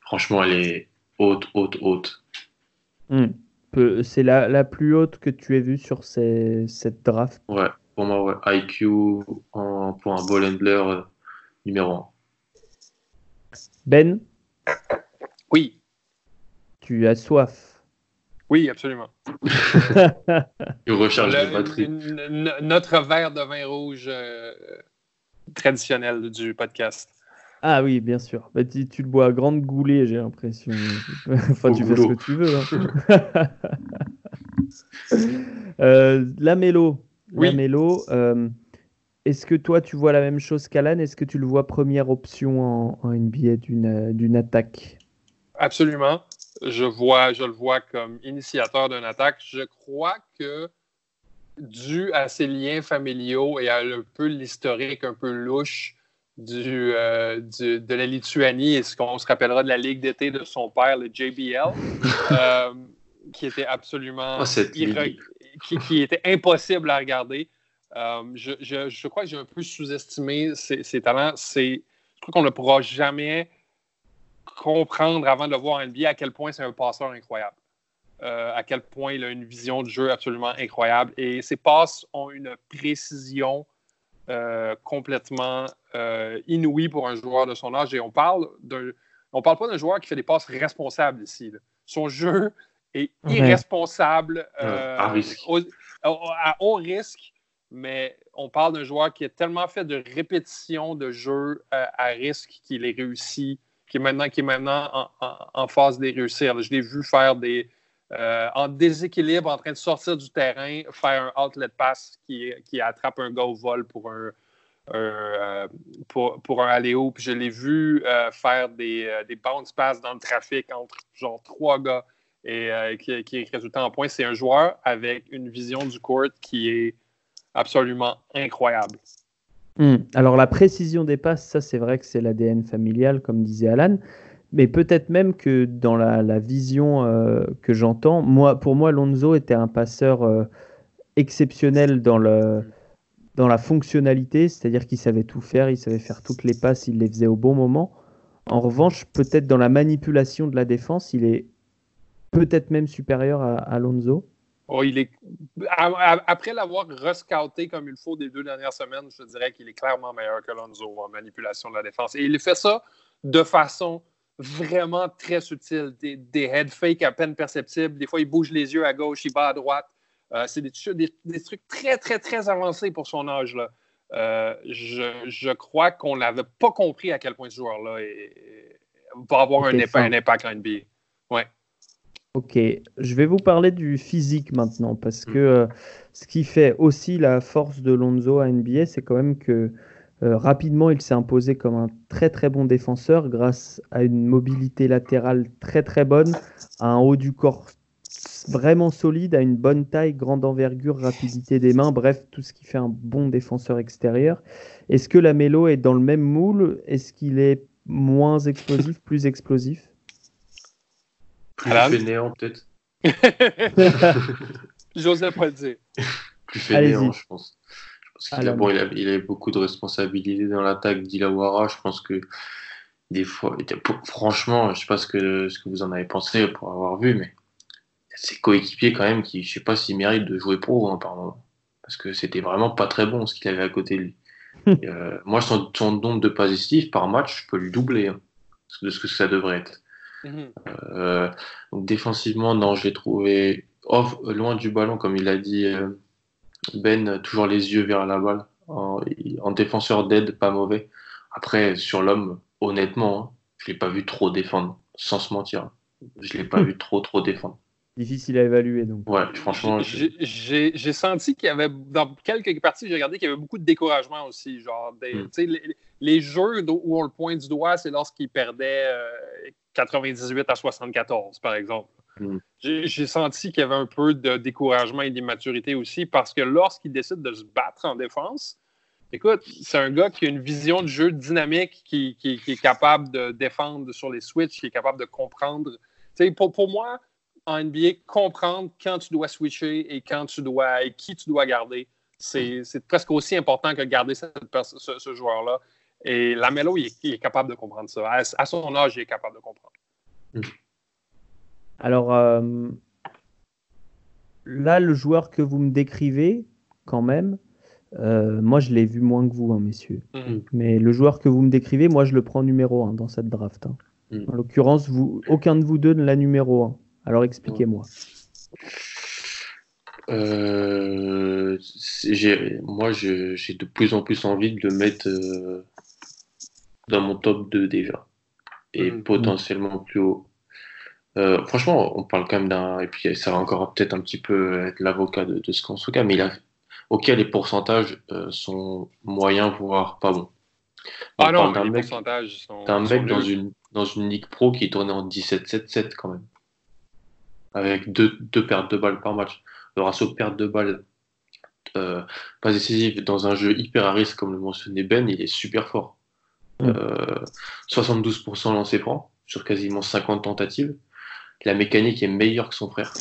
franchement, elle est haute, haute, haute. Hmm. C'est la, la, plus haute que tu aies vue sur ces, cette draft Ouais, pour moi, ouais. IQ en, pour un ball handler euh, numéro 1. Ben? Oui. Tu as soif Oui, absolument. [laughs] tu recharges les batteries. Notre verre de vin rouge euh, traditionnel du podcast. Ah oui, bien sûr. Bah, tu, le bois à grande goulée, j'ai l'impression. [laughs] enfin, tu fais ce que tu veux. Hein. [laughs] Euh, la mélo. La mélo. Euh, est-ce que toi, tu vois la même chose qu'Alan? Est-ce que tu le vois première option en, en NBA d'une attaque? Absolument. Je, vois, je le vois comme initiateur d'une attaque. Je crois que dû à ses liens familiaux et à un peu l'historique un peu louche euh, du, de la Lituanie et ce qu'on se rappellera de la ligue d'été de son père, le JBL, [laughs] euh, qui était absolument oh, qui, était impossible à regarder. Euh, je, je, je, crois que j'ai un peu sous-estimé ses, talents. je crois qu'on ne pourra jamais comprendre avant de le voir en NBA à quel point c'est un passeur incroyable. à quel point il a une vision de jeu absolument incroyable. Et ses passes ont une précision complètement euh, inouï pour un joueur de son âge. Et on parle d'un. On parle pas d'un joueur qui fait des passes responsables ici. Son jeu est irresponsable euh, à, risque. à haut risque, mais on parle d'un joueur qui a tellement fait de répétitions de jeux à risque qu'il est réussi, qui est maintenant, qui est maintenant en, en, en phase de réussir. Je l'ai vu faire des, euh, en déséquilibre, en train de sortir du terrain, faire un outlet pass qui, qui attrape un gars au vol pour un, euh, pour, pour, un aller Puis je l'ai vu euh, faire des, des, bounce pass dans le trafic entre genre trois gars et qui, qui est résultat en point. C'est un joueur avec une vision du court qui est absolument incroyable. Hmm. Alors la précision des passes, ça c'est vrai que c'est l'ADN familial, comme disait Alan mais peut-être même que dans la, vision euh, que j'entends, moi, pour moi, Lonzo était un passeur euh, exceptionnel dans, le, dans la fonctionnalité, c'est-à-dire qu'il savait tout faire, il savait faire toutes les passes, il les faisait au bon moment. En revanche, peut-être dans la manipulation de la défense, il est peut-être même supérieur à, à Lonzo. Oh, il est... Après l'avoir rescouté comme il faut des deux dernières semaines, je dirais qu'il est clairement meilleur que Lonzo en manipulation de la défense. Et il fait ça de façon vraiment très subtil, des, des head fakes à peine perceptibles. Des fois, il bouge les yeux à gauche, il bat à droite. Euh, c'est des, des, trucs très, très, très avancés pour son âge. Là. Euh, je, je, crois qu'on n'avait pas compris à quel point ce joueur-là va avoir un, un, impact en NBA. Ouais. Ok, je vais vous parler du physique maintenant parce que mm. euh, ce qui fait aussi la force de Lonzo à NBA, c'est quand même que euh, rapidement, il s'est imposé comme un très très bon défenseur grâce à une mobilité latérale très très bonne, à un haut du corps vraiment solide, à une bonne taille, grande envergure, rapidité des mains, bref, tout ce qui fait un bon défenseur extérieur. Est-ce que la Mélo est dans le même moule? Est-ce qu'il est moins explosif, plus explosif? Plus fainéant peut-être. [laughs] J'osais pas le dire. Plus fainéant, je pense. Parce bon, il, avait beaucoup de responsabilités dans l'attaque d'Ilawara. Je pense que des fois, franchement, je sais pas ce que, ce que vous en avez pensé pour avoir vu, mais ses coéquipiers quand même qui, je sais pas s'il mérite de jouer pro, hein, Parce que c'était vraiment pas très bon ce qu'il avait à côté de lui. Euh, moi, son, son, nombre de passes par match, je peux lui doubler hein, de ce que ça devrait être. Euh, donc défensivement, non, j'ai trouvé off, loin du ballon, comme il a dit euh, ben, toujours les yeux vers la balle. En, défenseur d'aide, pas mauvais. Après, sur l'homme, honnêtement, hein, je ne l'ai pas vu trop défendre, sans se mentir. Je ne l'ai pas hmm. vu trop, trop défendre. difficile à évaluer. Donc. Ouais, franchement. J'ai senti qu'il y avait, dans quelques parties, j'ai regardé qu'il y avait beaucoup de découragement aussi. Genre, hmm. les, jeux où on le pointe du doigt, c'est lorsqu'il perdait 98 euh, à 74, par exemple. Hmm. J'ai senti qu'il y avait un peu de découragement et d'immaturité aussi parce que lorsqu'il décide de se battre en défense, écoute, c'est un gars qui a une vision de jeu dynamique, qui, est capable de défendre sur les switches, qui est capable de comprendre. Pour, pour moi, en NBA, comprendre quand tu dois switcher et quand tu dois et qui tu dois garder, c'est presque aussi important que garder ce, ce joueur-là. Et Lamelo, il est, capable de comprendre ça. À, son âge, il est capable de comprendre. Alors, euh, là, le joueur que vous me décrivez, quand même, euh, moi, je l'ai vu moins que vous, hein, messieurs. Mm. Mais le joueur que vous me décrivez, moi, je le prends numéro 1 dans cette draft. Hein. Mm. En l'occurrence, aucun de vous deux ne l'a numéro 1. Alors expliquez-moi. Euh, moi, j'ai de plus en plus envie de le mettre euh, dans mon top 2 déjà. Et mm. potentiellement plus haut. Euh, franchement, on parle quand même d'un. Et puis, ça va encore peut-être un petit peu être l'avocat de, ce qu'on se mais il a, ok, les pourcentages sont moyens, voire pas bons. ah non, les pourcentages sont. T'as un mec dans une, dans une Ligue Pro qui tournait en 17-7-7 quand même avec deux, deux, pertes de balles par match. Le ratio de perte de balles euh, pas décisive dans un jeu hyper à risque, comme le mentionnait Ben, il est super fort. 72% lancé franc sur quasiment 50 tentatives. La mécanique est meilleure que son frère.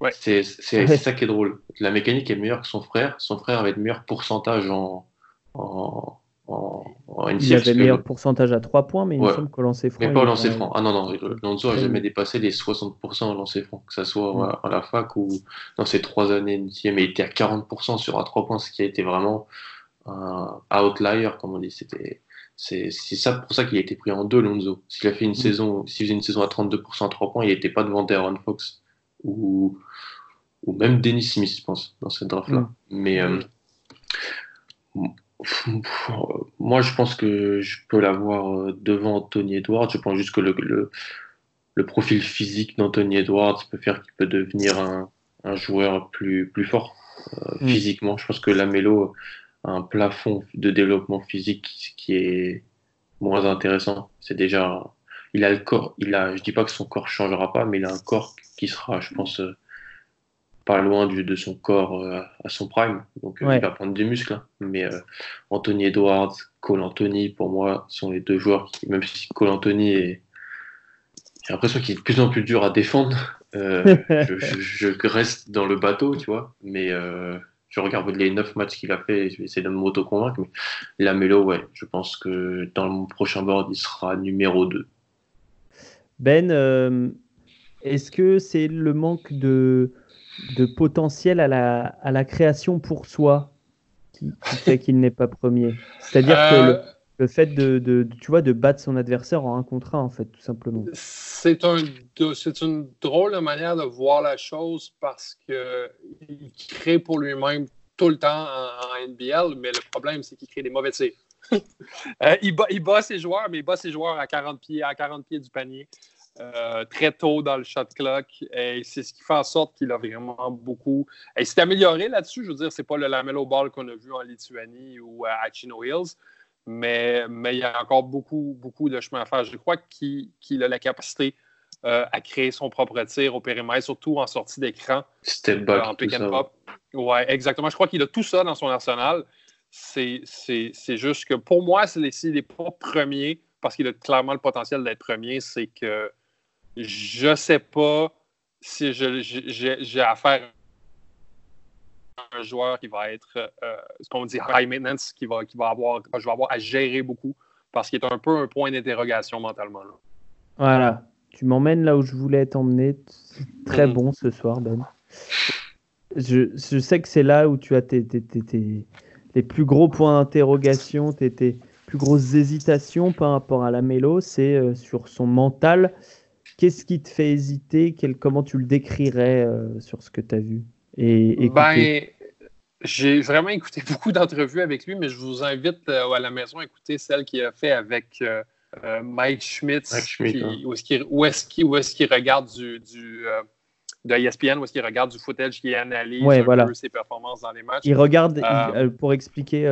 Ouais. C'est [laughs] ça qui est drôle. La mécanique est meilleure que son frère. Son frère avait le meilleur pourcentage en, en, en, Il avait le meilleur pourcentage à 3 points, mais il me semble qu'au lancer franc. Mais pas au lancer franc. Ah non, non, Lonzo n'a jamais dépassé les 60% au lancer franc, que ce soit à la fac ou dans ses 3 années Mais il était à 40% sur à 3 points, ce qui a été vraiment un outlier, comme on dit. C'était. C'est ça pour ça qu'il a été pris en deux, Lonzo. S'il a fait une mm. saison, s'il faisait une saison à 32% à 3 points, il n'était pas devant Darren Fox ou, ou même Dennis Smith, je pense, dans cette draft-là. Mm. Mais euh, moi, je pense que je peux l'avoir euh, devant Anthony Edwards. Je pense juste que le, le, profil physique d'Anthony Edwards peut faire qu'il peut devenir un, un, joueur plus, plus fort euh, mm. physiquement. Je pense que Lamelo un plafond de développement physique qui est moins intéressant. C'est déjà, il a le corps, il a, je dis pas que son corps changera pas, mais il a un corps qui sera, je pense, euh, pas loin du, de son corps euh, à son prime. Donc euh, il va prendre des muscles. Hein. Mais euh, Anthony Edwards, Cole Anthony, pour moi, sont les deux joueurs qui, même si Cole Anthony est. J'ai l'impression qu'il est de plus en plus dur à défendre. [laughs] je, reste dans le bateau, tu vois. Mais je regarde les neuf matchs qu'il a fait et je vais essayer de m'auto-convaincre. Mais Lamelo, ouais, je pense que dans mon prochain board, il sera numéro 2. Ben, est-ce que c'est le manque de de potentiel à la, à la création pour soi qui, fait qu'il n'est pas premier? C'est-à-dire que le, euh, le fait de, de, tu vois, de battre son adversaire en un contre un, en fait, tout simplement. C'est un, une drôle de manière de voir la chose parce qu'il crée pour lui-même tout le temps en, NBL, mais le problème, c'est qu'il crée des mauvais tirs. [laughs] Euh, il, bat, ses joueurs, mais il bat ses joueurs à 40 pieds, à 40 pieds du panier. Euh, très tôt dans le shot clock. Et c'est ce qui fait en sorte qu'il a vraiment beaucoup. Il s'est amélioré là-dessus. Je veux dire, c'est pas le Lamelo Ball qu'on a vu en Lituanie ou à Chino Hills, mais, mais il y a encore beaucoup, beaucoup de chemin à faire. Je crois qu'il a la capacité euh, à créer son propre tir au périmètre, surtout en sortie d'écran. Step back. Euh, en pick and pop. Ouais, exactement. Je crois qu'il a tout ça dans son arsenal. C'est juste que pour moi, s'il n'est pas premier, parce qu'il a clairement le potentiel d'être premier, c'est que je sais pas si j'ai affaire un joueur qui va être, euh, ce qu'on dit, high maintenance, qui va, qui va avoir, je vais avoir à gérer beaucoup, parce qu'il est un peu un point d'interrogation mentalement. Voilà, tu m'emmènes là où je voulais t'emmener. Très mm-hmm. bon ce soir, Ben. Je, je sais que c'est là où tu as tes, tes, tes, les plus gros points d'interrogation, tes, plus grosses hésitations par rapport à la mélo, c'est euh, sur son mental Qu'est-ce qui te fait hésiter? Comment tu le décrirais euh, sur ce que tu as vu? Et, ben, J'ai vraiment écouté [laughs] beaucoup d'entrevues avec lui, mais je vous invite euh, à la maison à écouter celle qu'il a fait avec euh, Mike Schmidt, Mike Schmidt hein. où est-ce qu'il regarde du, de ESPN où est-ce qu'il regarde du footage, qui analyse ses performances dans les matchs. Il regarde, euh, pour expliquer,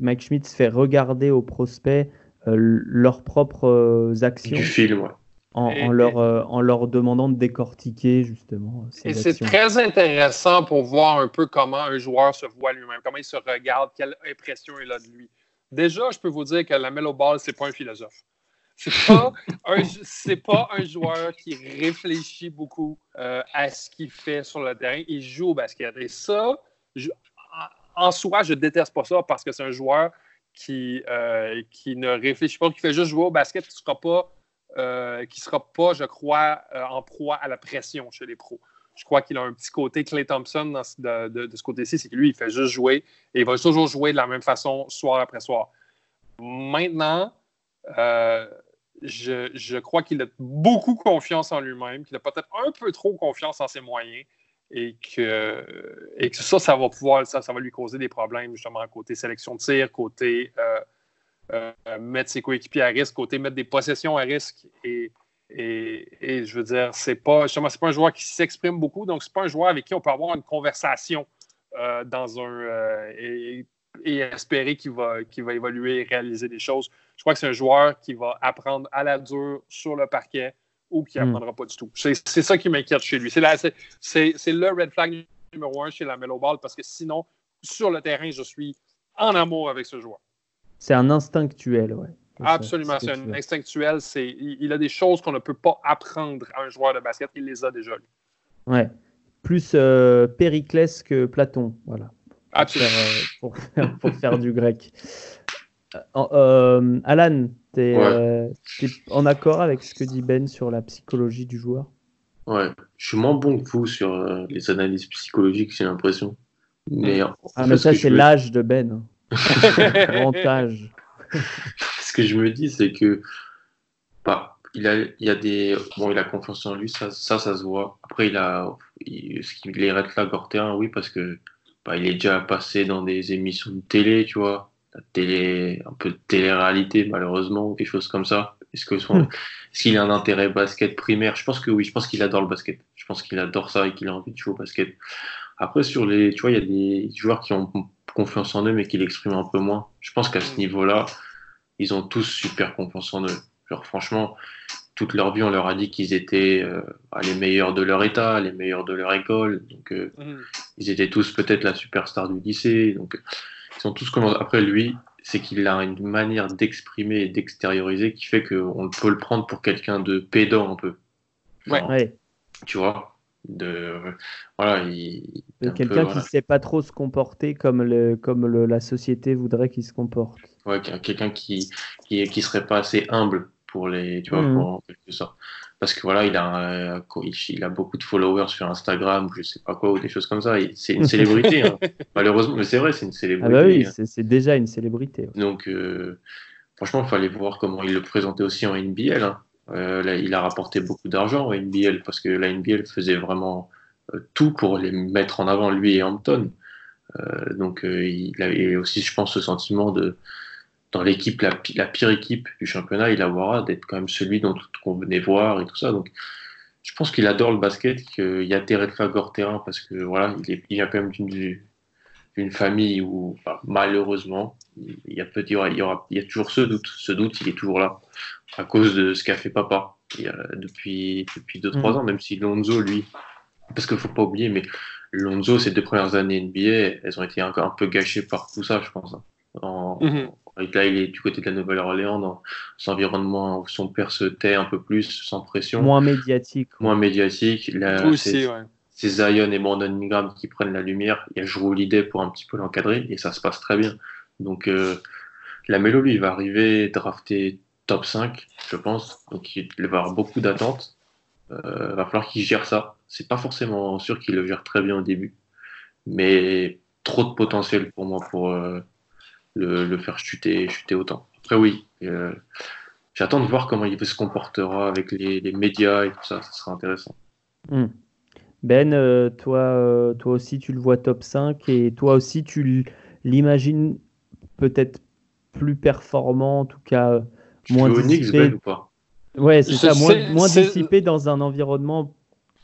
Mike Schmidt fait regarder aux prospects leurs propres actions. Du film, ouais. En, leur, en leur demandant de décortiquer justement. et c'est très intéressant pour voir un peu comment un joueur se voit lui-même, comment il se regarde, quelle impression il a de lui. Déjà, je peux vous dire que la Melo Ball, c'est pas un philosophe. C'est pas, [laughs] un, pas un joueur qui réfléchit beaucoup euh, à ce qu'il fait sur le terrain. Il joue au basket. Et ça, en soi, je déteste pas ça parce que c'est un joueur qui, euh, qui ne réfléchit pas, qui fait juste jouer au basket, qui ne sera pas, euh, qui sera pas, je crois, en proie à la pression chez les pros. Je crois qu'il a un petit côté Clay Thompson de, ce côté-ci, c'est que lui, il fait juste jouer et il va toujours jouer de la même façon soir après soir. Maintenant, je, crois qu'il a beaucoup confiance en lui-même, qu'il a peut-être un peu trop confiance en ses moyens et que, et que ça, ça va pouvoir, ça, ça va lui causer des problèmes, justement, côté sélection de tir, côté euh, euh, mettre ses coéquipiers à risque, côté mettre des possessions à risque. Et, et, je veux dire, c'est pas, justement, c'est pas un joueur qui s'exprime beaucoup, donc c'est pas un joueur avec qui on peut avoir une conversation euh, dans un. Et, et, espérer qu'il va, va évoluer et réaliser des choses. Je crois que c'est un joueur qui va apprendre à la dure sur le parquet ou qui n'apprendra hmm. pas du tout. C'est ça qui m'inquiète chez lui. C'est le red flag numéro un chez la Melo Ball parce que sinon, sur le terrain, je suis en amour avec ce joueur. C'est un instinctuel, ouais. Absolument, c'est un instinctuel. Il, a des choses qu'on ne peut pas apprendre à un joueur de basket. Il les a déjà, lui. Ouais. Plus euh, Périclès que Platon, voilà. Absolument. Euh, pour faire, pour faire du grec. Euh, Alan, tu es, euh, en accord avec ce que dit Ben sur la psychologie du joueur? Ouais, je suis moins bon que vous sur euh, les analyses psychologiques, j'ai l'impression. Mais, ah, mais ça, c'est l'âge de Ben. [laughs] Grand âge. ce que je me dis, c'est que bah, il, a, il y a des. Bon, il a confiance en lui, ça, ça, ça se voit. Après, il a. Il, ce qu'il est là Gortéen, oui, parce que bah, il est déjà passé dans des émissions de télé, tu vois la télé, un peu de télé-réalité malheureusement, ou quelque chose comme ça Est-ce que son, hmm. est-ce qu'il a un intérêt basket primaire? Je pense que oui, je pense qu'il adore le basket. Je pense qu'il adore ça et qu'il a envie de jouer au basket. Après, sur les, tu vois, il y a des joueurs qui ont confiance en eux mais qui l'expriment un peu moins. Je pense qu'à ce hmm. niveau-là, ils ont tous super confiance en eux. Genre, franchement, toute leur vie, on leur a dit qu'ils étaient euh, les meilleurs de leur état, les meilleurs de leur école. Donc, euh, hmm. ils étaient tous peut-être la superstar du lycée. Donc, sont tous comme après lui, c'est qu'il a une manière d'exprimer et d'extérioriser qui fait qu'on peut le prendre pour quelqu'un de pédant un peu. ouais. Tu vois? De voilà quelqu'un qui ne sait pas trop se comporter comme le comme le, la société voudrait qu'il se comporte ouais quelqu'un qui, qui qui serait pas assez humble pour les tu vois mmh. pour, quelque sorte parce que voilà, il a, euh, il a beaucoup de followers sur Instagram, ou je sais pas quoi, ou des choses comme ça. C'est une célébrité, hein. [laughs] malheureusement, mais c'est vrai, c'est une célébrité. Ah bah oui, hein. c'est déjà une célébrité. Donc, euh, franchement, il fallait voir comment il le présentait aussi en NBL. Hein. Euh, il a rapporté beaucoup d'argent en NBL, parce que la NBL faisait vraiment tout pour les mettre en avant, lui et Hampton. donc, il avait aussi, je pense, ce sentiment de dans l'équipe, la, pire équipe du championnat, il avoir d'être quand même celui dont on venait voir et tout ça. Donc, je pense qu'il adore le basket, qu'il y a des red flags hors terrain parce que voilà, il a quand même d'une famille où, malheureusement, il y a peut il y aura, il y a toujours ce doute. Ce doute, il est toujours là à cause de ce qu'a fait papa depuis depuis deux trois mm. ans, même si Lonzo lui, parce qu'il faut pas oublier, mais Lonzo ses deux premières années NBA, elles ont été encore un peu gâchées par tout ça, je pense. Hein. En, mm-hmm. Là, il est du côté de la Nouvelle-Orléans, dans cet environnement où son père se tait un peu plus, sans pression. Moins médiatique. Moins médiatique. Aussi, ouais. C'est Zion et Brandon Ingram qui prennent la lumière. Il y a l'idée pour un petit peu l'encadrer et ça se passe très bien. Donc, euh, la Mélo, lui, va arriver drafté top 5, je pense. Donc, il va avoir beaucoup d'attentes. Euh, va falloir qu'il gère ça. C'est pas forcément sûr qu'il le gère très bien au début, mais trop de potentiel pour moi pour, euh, le, faire chuter, chuter autant. Après, oui, euh, j'attends de voir comment il se comportera avec les, médias et tout ça, ça sera intéressant. Hmm. Ben, euh, toi, euh, toi aussi, tu le vois top 5 et toi aussi, tu l'imagines peut-être plus performant, en tout cas moins dissipé. Ben, ou pas? Ouais, c'est ça, moins, moins dissipé dans un environnement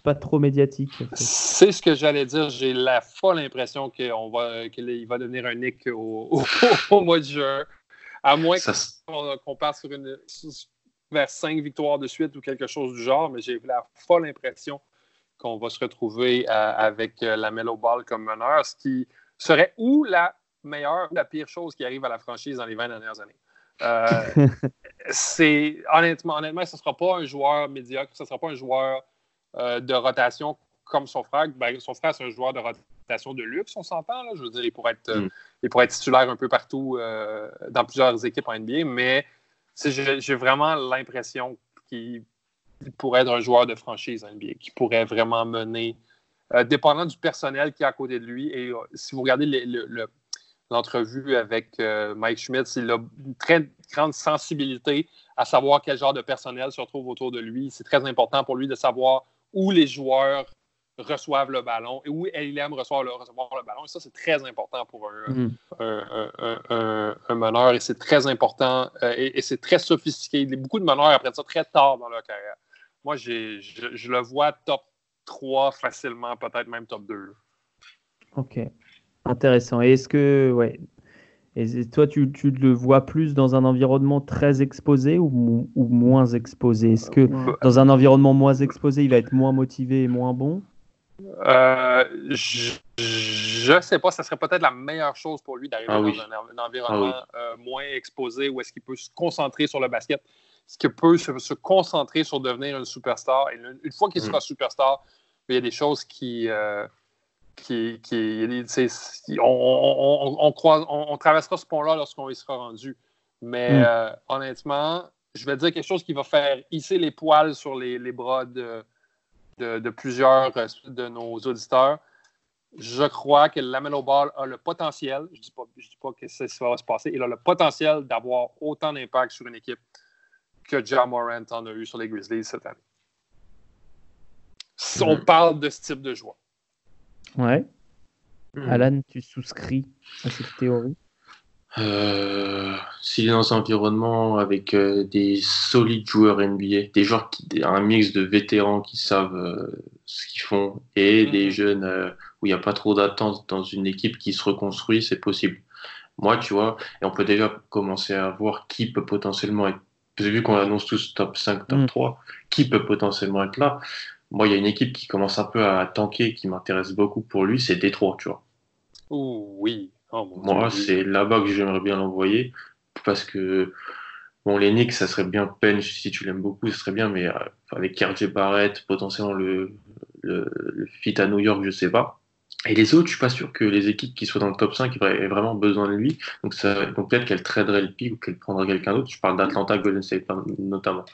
pas trop médiatique. C'est ce que j'allais dire. J'ai la folle impression qu'il va, qu'il va devenir un Nick [laughs] au, mois de juin. À moins qu'on passe sur une, vers cinq victoires de suite ou quelque chose du genre, mais j'ai la folle impression qu'on va se retrouver euh, avec euh, la Mellow Ball comme meneur, ce qui serait ou la meilleure ou la pire chose qui arrive à la franchise dans les 20 dernières années. Euh, [laughs] c'est honnêtement, honnêtement, ce ne sera pas un joueur médiocre, ce ne sera pas un joueur de rotation comme son frère. Ben, son frère, c'est un joueur de rotation de luxe, on s'entend. Je veux dire, il pourrait être, mm. il pourrait être titulaire un peu partout dans plusieurs équipes en NBA, mais j'ai vraiment l'impression qu'il pourrait être un joueur de franchise NBA, qui pourrait vraiment mener, euh, dépendant du personnel qui est à côté de lui. Et euh, si vous regardez l'entrevue avec euh, Mike Schmidt, il a une très grande sensibilité à savoir quel genre de personnel se retrouve autour de lui. C'est très important pour lui de savoir où les joueurs reçoivent le ballon et où LLM reçoit le, recevoir le ballon. Et ça, c'est très important pour un, mm. meneur et c'est très important euh, et, c'est très sophistiqué. Beaucoup de meneurs apprennent ça très tard dans leur carrière. Moi, je, je, le vois top 3 facilement, peut-être même top 2. Ok, intéressant. Et est-ce que, ouais, et toi, tu, tu, le vois plus dans un environnement très exposé ou, ou moins exposé? Est-ce que euh, dans un environnement moins exposé, il va être moins motivé et moins bon? Euh, je ne sais pas, ça serait peut-être la meilleure chose pour lui d'arriver ah dans un, environnement ah euh, moins exposé où est-ce qu'il peut se concentrer sur le basket, ce qu'il peut se, concentrer sur devenir une superstar. Et une, fois qu'il sera mm. superstar, il y a des choses qui. Euh, qui, on, on, on, traversera ce pont-là lorsqu'on y sera rendu. Mais mm. honnêtement, je vais dire quelque chose qui va faire hisser les poils sur les, les bras de, de, plusieurs euh, de nos auditeurs. Je crois que Lamelo Ball a le potentiel, je ne dis, dis, pas que ça, va se passer, il a le potentiel d'avoir autant d'impact sur une équipe que John Morant en a eu sur les Grizzlies cette année. Si on mm. parle de ce type de joueur. Ouais. Mm. Alan, tu souscris à cette théorie? Euh, s'il est dans un environnement avec euh, des solides joueurs NBA, des joueurs qui, un mix de vétérans qui savent euh, ce qu'ils font et mhm. des jeunes où il n'y a pas trop d'attente dans une équipe qui se reconstruit, c'est possible. Moi, tu vois, et on peut déjà commencer à voir qui peut potentiellement être. Vu qu'on annonce tous top 5, top 3, mhm. qui peut potentiellement être là. Moi, il y a une équipe qui commence un peu à tanker, qui m'intéresse beaucoup pour lui, c'est Détroit, tu vois. oui. Oh, Moi, c'est là-bas que j'aimerais bien l'envoyer parce que bon, les Knicks, ça serait bien peine si tu l'aimes beaucoup, ce serait bien, mais euh, avec KRJ Barrett, potentiellement le, le, fit à New York, je sais pas. Et les autres, je suis pas sûr que les équipes qui soient dans le top 5 aient vraiment besoin de lui. Donc, ça, donc peut-être qu'elle traderait le pic ou qu'elle prendrait quelqu'un d'autre. Je parle d'Atlanta, Golden State notamment.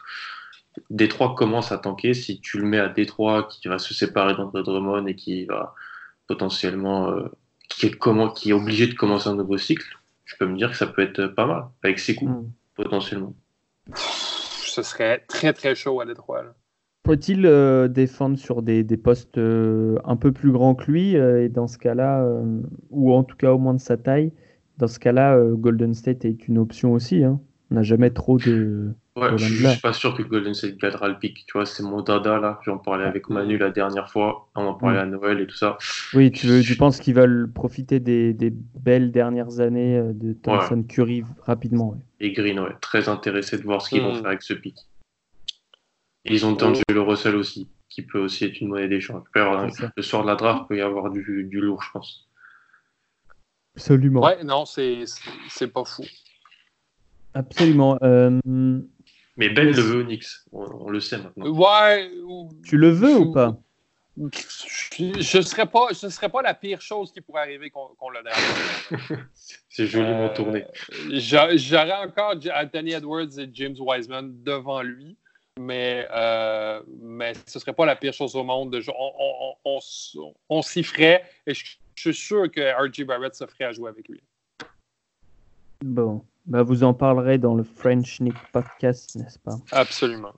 Détroit commence à tanker. Si tu le mets à Détroit, qui va se séparer d'André Drummond et qui va potentiellement euh, qui est, comment, qui est obligé de commencer un nouveau cycle, je peux me dire que ça peut être pas mal, avec ses coups, hmm. potentiellement. Ce serait très très chaud à Détroit. Peut-il euh, défendre sur des, des postes euh, un peu plus grands que lui euh, Et dans ce cas-là, ou en tout cas au moins de sa taille, dans ce cas-là, Golden State est une option aussi. Hein. On n'a jamais trop de, Ouais, je, ne suis pas sûr que Golden State gagnera le pic. Tu vois, c'est mon dada là. J'en parlais avec Manu la dernière fois. On en parlait mm. à Noël et tout ça. Oui, tu, veux, tu penses qu'ils veulent profiter des, des, belles dernières années de Thompson Curry rapidement. Et Green, ouais. Très intéressé de voir ce qu'ils vont mm. faire avec ce pic. Ils ont le Russell aussi, qui peut aussi être une monnaie d'échange. Le soir de la draft, il peut y avoir du, du lourd, je pense. Absolument. Ouais, non, c'est pas fou. Absolument. Euh, mais Ben le veut Onyx, on, le sait maintenant. Ouais. Tu le veux ou pas? je ne serais pas, ce serait pas la pire chose qui pourrait arriver qu'on le donne. [laughs] C'est joliment euh, tourné. J'aurais encore Anthony Edwards et James Wiseman devant lui, mais, euh, mais ce ne serait pas la pire chose au monde. on, on, on, s'y ferait et je, je, suis sûr que R.J. Barrett se ferait à jouer avec lui. Bon. Bah, vous en parlerez dans le French Nick podcast, n'est-ce pas? Absolument.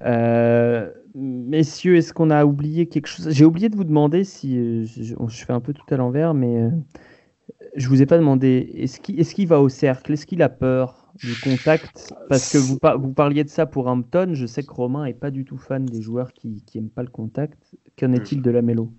Euh, messieurs, est-ce qu'on a oublié quelque chose? J'ai oublié de vous demander si euh, je, fais un peu tout à l'envers, mais je vous ai pas demandé. Est-ce qu'il est va au cercle? Est-ce qu'il a peur? Du contact Parce que vous, vous parliez de ça pour Hampton. Je sais que Romain est pas du tout fan des joueurs qui n'aiment pas le contact. Qu'en est-il de la mélo?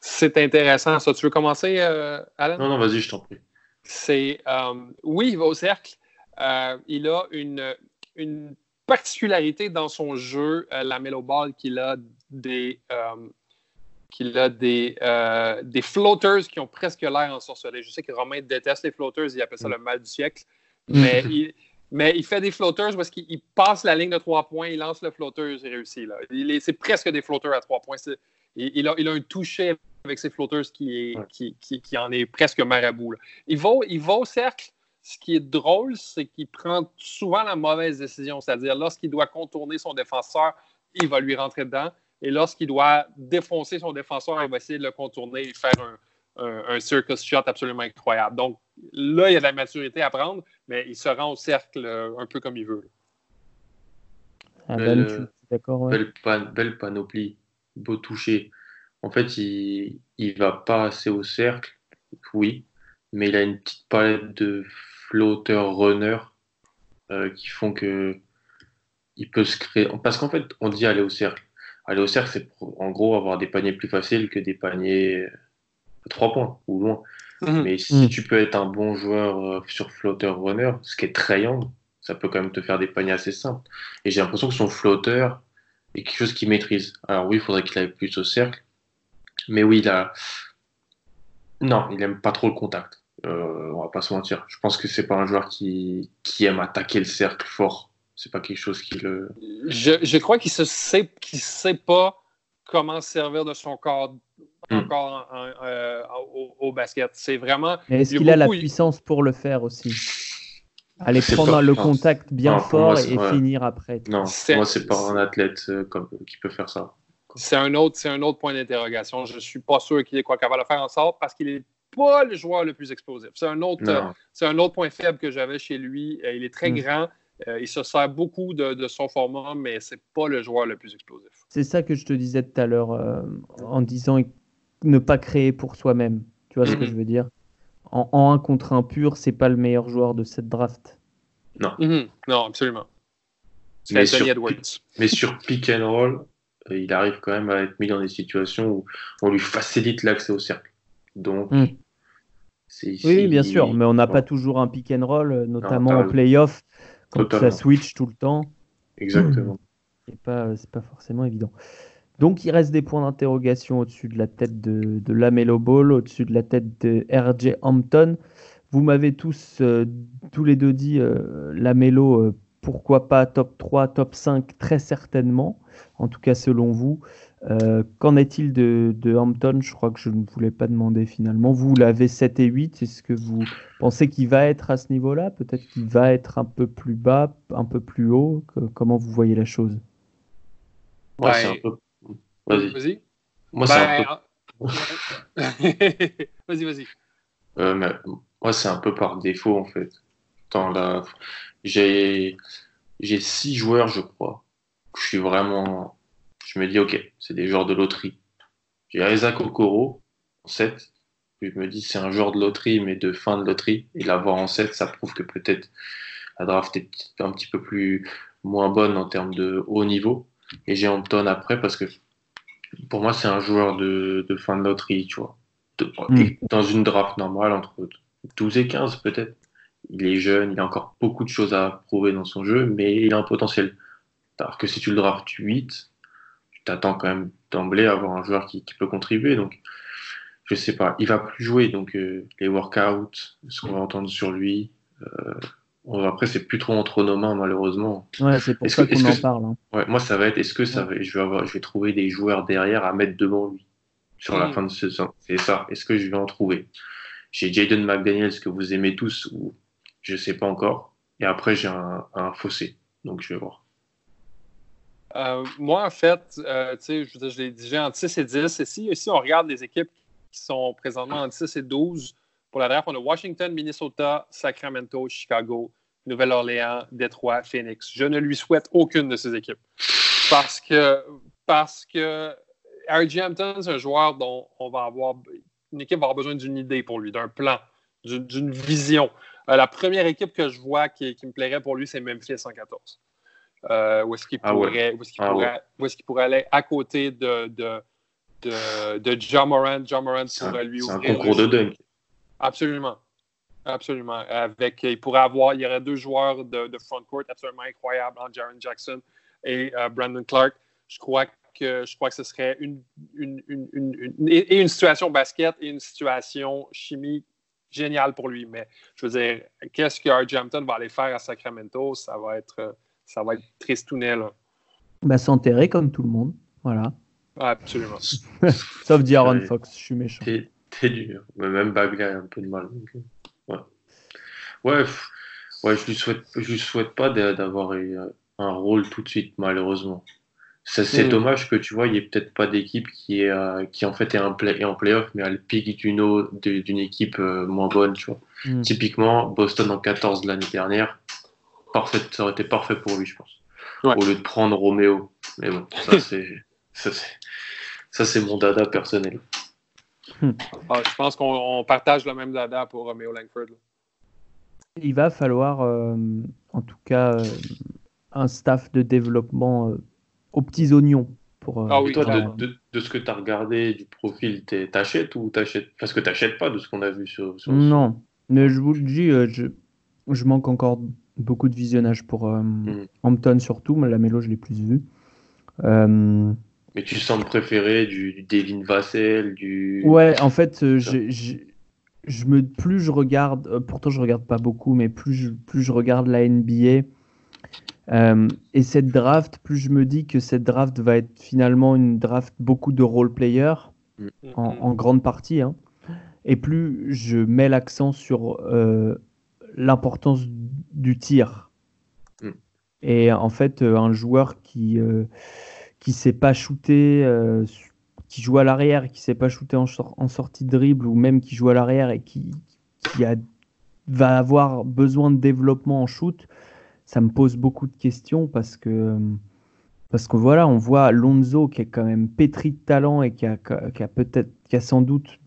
C'est intéressant ça. Tu veux commencer, euh, Alan? Non, non, vas-y, je t'en prie. C'est euh, oui, il va au cercle. Euh, il a une, une particularité dans son jeu, la Melo Ball, qu'il a des qu'il a des, euh, des floaters qui ont presque l'air ensorcelés. Je sais que Romain déteste les floaters, il appelle ça le mal du siècle. Mais, [laughs] il, mais il fait des floaters parce qu'il passe la ligne de trois points, il lance le floater, il réussit. C'est presque des floaters à trois points. Il, a, il, a, un toucher avec ses floaters qui, est, qui, qui, en est presque marabout. Il va, il va au cercle. Ce qui est drôle, c'est qu'il prend souvent la mauvaise décision, c'est-à-dire lorsqu'il doit contourner son défenseur, il va lui rentrer dedans. Et lorsqu'il doit défoncer son défenseur, il va essayer de le contourner et faire un, un, circus shot absolument incroyable. Donc là, il y a de la maturité à prendre, mais il se rend au cercle euh, un peu comme il veut. Ah, belle, d'accord, belle, panoplie, beau toucher. En fait, il ne va pas assez au cercle, oui, mais il a une petite palette de flotteurs runners euh, qui font que il peut se créer. Parce qu'en fait, on dit aller au cercle aller au cercle, c'est en gros avoir des paniers plus faciles que des paniers 3 points ou loin. Mhm. Mais si mhm. tu peux être un bon joueur euh, sur flotteur runner, ce qui est très young, ça peut quand même te faire des paniers assez simples. Et j'ai l'impression que son flotteur est quelque chose qu'il maîtrise. Alors oui, il faudrait qu'il aille plus au cercle. Mais oui, il a. Non, il aime pas trop le contact. Euh, on va pas se mentir. Je pense que c'est pas un joueur qui, qui aime attaquer le cercle fort c'est pas quelque chose qui le. Je, crois qu'il ne sait, sait pas comment servir de son corps hmm. encore euh, au, basket. C'est vraiment. Est-ce qu'il a la puissance pour le faire aussi? Aller prendre le contact bien fort et finir après. Non, moi, c'est pas un athlète euh, comme, qui peut faire ça. C'est un autre, c'est un autre point d'interrogation. Je suis pas sûr qu'il est quoi capable de faire en sorte parce qu'il est pas le joueur le plus explosif. C'est un autre, c'est un autre point faible que j'avais chez lui. Euh, il est très hmm. grand. Euh, il se sert beaucoup de, son format, mais c'est pas le joueur le plus explosif. C'est ça que je te disais tout à l'heure euh, en disant ne pas créer pour soi-même. Tu vois ce que mm-hmm. je veux dire? En, en, un contre un pur, c'est pas le meilleur joueur de cette draft. Non. Mm-hmm. Non, absolument. Mais sur, mais sur pick and roll, euh, il arrive quand même à être mis dans des situations où on lui facilite l'accès au cercle. Donc, mm. oui, bien sûr, mais on n'a pas toujours un pick and roll, notamment en playoff ça switch tout le temps. Exactement. C'est pas, pas forcément évident. Donc il reste des points d'interrogation au-dessus de la tête de, de Lamelo Ball, au-dessus de la tête de RJ Hampton. Vous m'avez tous, euh, tous les deux dit euh, Lamelo, euh, pourquoi pas top 3, top 5, très certainement, en tout cas selon vous. Euh, qu'en est-il de, Hampton? Je crois que je ne voulais pas demander finalement. Vous l'avez 7 et 8. Est-ce que vous pensez qu'il va être à ce niveau-là? Peut-être qu'il va être un peu plus bas, un peu plus haut? Comment vous voyez la chose? Moi, c'est un peu. Vas-y. Vas-y. Moi, c'est un peu. [laughs] vas-y, vas-y. Euh, moi, c'est un peu par défaut, en fait. J'ai six joueurs, je crois. Je suis vraiment je me dis, OK, c'est des joueurs de loterie. J'ai Isaac Okoro en 7. je me dis, c'est un joueur de loterie, mais de fin de loterie. Et l'avoir en 7, ça prouve que peut-être la draft est un petit peu plus moins bonne en termes de haut niveau. Et j'ai Hampton après parce que pour moi, c'est un joueur de, fin de loterie, tu vois. Hmm. Dans une draft normale, entre 12 et 15 peut-être. Il est jeune, il a encore beaucoup de choses à prouver dans son jeu, mais il a un potentiel. Alors que si tu le draftes 8, t'attends quand même d'emblée à avoir un joueur qui, peut contribuer. Donc, je sais pas, il va plus jouer. Donc, euh, les workouts, ce qu'on va entendre sur lui. Euh, après, c'est plus trop entre nos mains, malheureusement. Ouais, c'est pour ça qu'on en parle. Hein. Ouais, moi, ça va être est-ce que ça va, je, vais avoir, je vais trouver des joueurs derrière à mettre devant lui sur la fin de saison? C'est ça. Est-ce que je vais en trouver? J'ai Jaden McDaniels que vous aimez tous, ou je sais pas encore. Et après, j'ai un, un fossé. Donc, je vais voir. Euh, moi, en fait, euh, je, je l'ai dit entre 6 et 10. Et si, on regarde les équipes qui sont présentement entre 6 et 12 pour la draft, on a Washington, Minnesota, Sacramento, Chicago, Nouvelle-Orléans, Détroit, Phoenix. Je ne lui souhaite aucune de ces équipes. Parce que, parce que. Hampton, c'est un joueur dont on va avoir, une équipe va avoir besoin d'une idée pour lui, d'un plan, d'une vision. la première équipe que je vois qui, me plairait pour lui, c'est Memphis 114. où est-ce qu'il pourrait, pourrait, aller à côté de, de, de, de John Moran. John Moran pourrait lui ouvrir. C'est un concours de dunk. Absolument. Absolument. Avec, il pourrait avoir, il y aurait deux joueurs de, de front court absolument incroyables en Jaron Jackson et euh, Brandon Clark. Je crois que je crois que ce serait une, une, une, une, et une situation basket et une situation chimie géniale pour lui. Mais je veux dire, qu'est-ce que R. Hampton va aller faire à Sacramento? Ça va être, ça va être tristounet. Là. Bah, s'enterrer comme tout le monde. Voilà. Absolument. [laughs] Sauf D'Aaron Fox, je suis méchant. T'es dur. Mais même Bagley a un peu de mal. Ouais. Ouais, ouais je lui souhaite, je lui souhaite pas d'avoir un rôle tout de suite, malheureusement. C'est mm. dommage que tu vois, il n'y ait peut-être pas d'équipe qui, est, euh, qui en fait est, un play, en playoff, mais a le pic d'une équipe euh, moins bonne, tu vois. Mm. Typiquement, Boston en 14 l'année dernière, parfait, ça aurait été parfait pour lui, je pense. Au lieu de prendre Roméo. Mais bon, [laughs] ça c'est ça c'est mon dada personnel. Hmm. Ah, je pense qu'on partage le même dada pour Roméo Langford. Il va falloir, euh, en tout cas, un staff de développement aux petits oignons. Pour, euh, ah oui, toi, de, de, ce que tu as regardé du profil, t'achètes ou t'achètes Parce que t'achètes pas de ce qu'on a vu sur, Non, mais je vous le dis, euh, je, je manque encore beaucoup de visionnage pour euh, hmm. Hampton surtout, mais la mélo, je l'ai plus vu. Mais tu sembles préférer du, du Devin Vassell, du. Ouais, en fait, je, je me, plus je regarde, pourtant je regarde pas beaucoup, mais plus je, plus je regarde la NBA, euh, et cette draft, plus je me dis que cette draft va être finalement une draft beaucoup de role players, mm. en, grande partie, hein, et plus je mets l'accent sur euh, l'importance du tir. Mm. Et en fait, euh, un joueur qui qui sait pas shooter, qui joue à l'arrière, qui sait pas shooter en, en, sortie de dribble, ou même qui joue à l'arrière et qui, qui a, va avoir besoin de développement en shoot, ça me pose beaucoup de questions parce que, parce que voilà, on voit Lonzo qui est quand même pétri de talent et qui a, qui a peut-être, qui a sans doute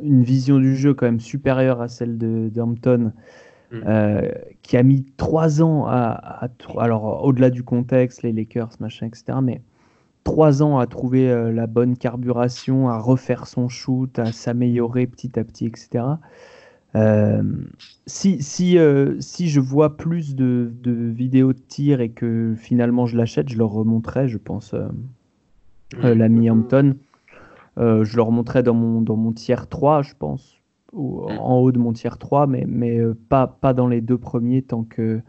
une vision du jeu quand même supérieure à celle de d'Hampton. Euh, qui a mis trois ans à, alors au-delà du contexte, les Lakers, machin, etc., mais trois ans à trouver euh, la bonne carburation, à refaire son shoot, à s'améliorer petit à petit, etc. Euh, si, si, si je vois plus de, de, vidéos de tir et que finalement je l'achète, je leur remonterai, je pense, euh, l'ami Hampton. je leur remonterai dans mon, dans mon tiers 3, je pense, ou en haut de mon tiers 3, mais, mais pas, pas dans les deux premiers tant que,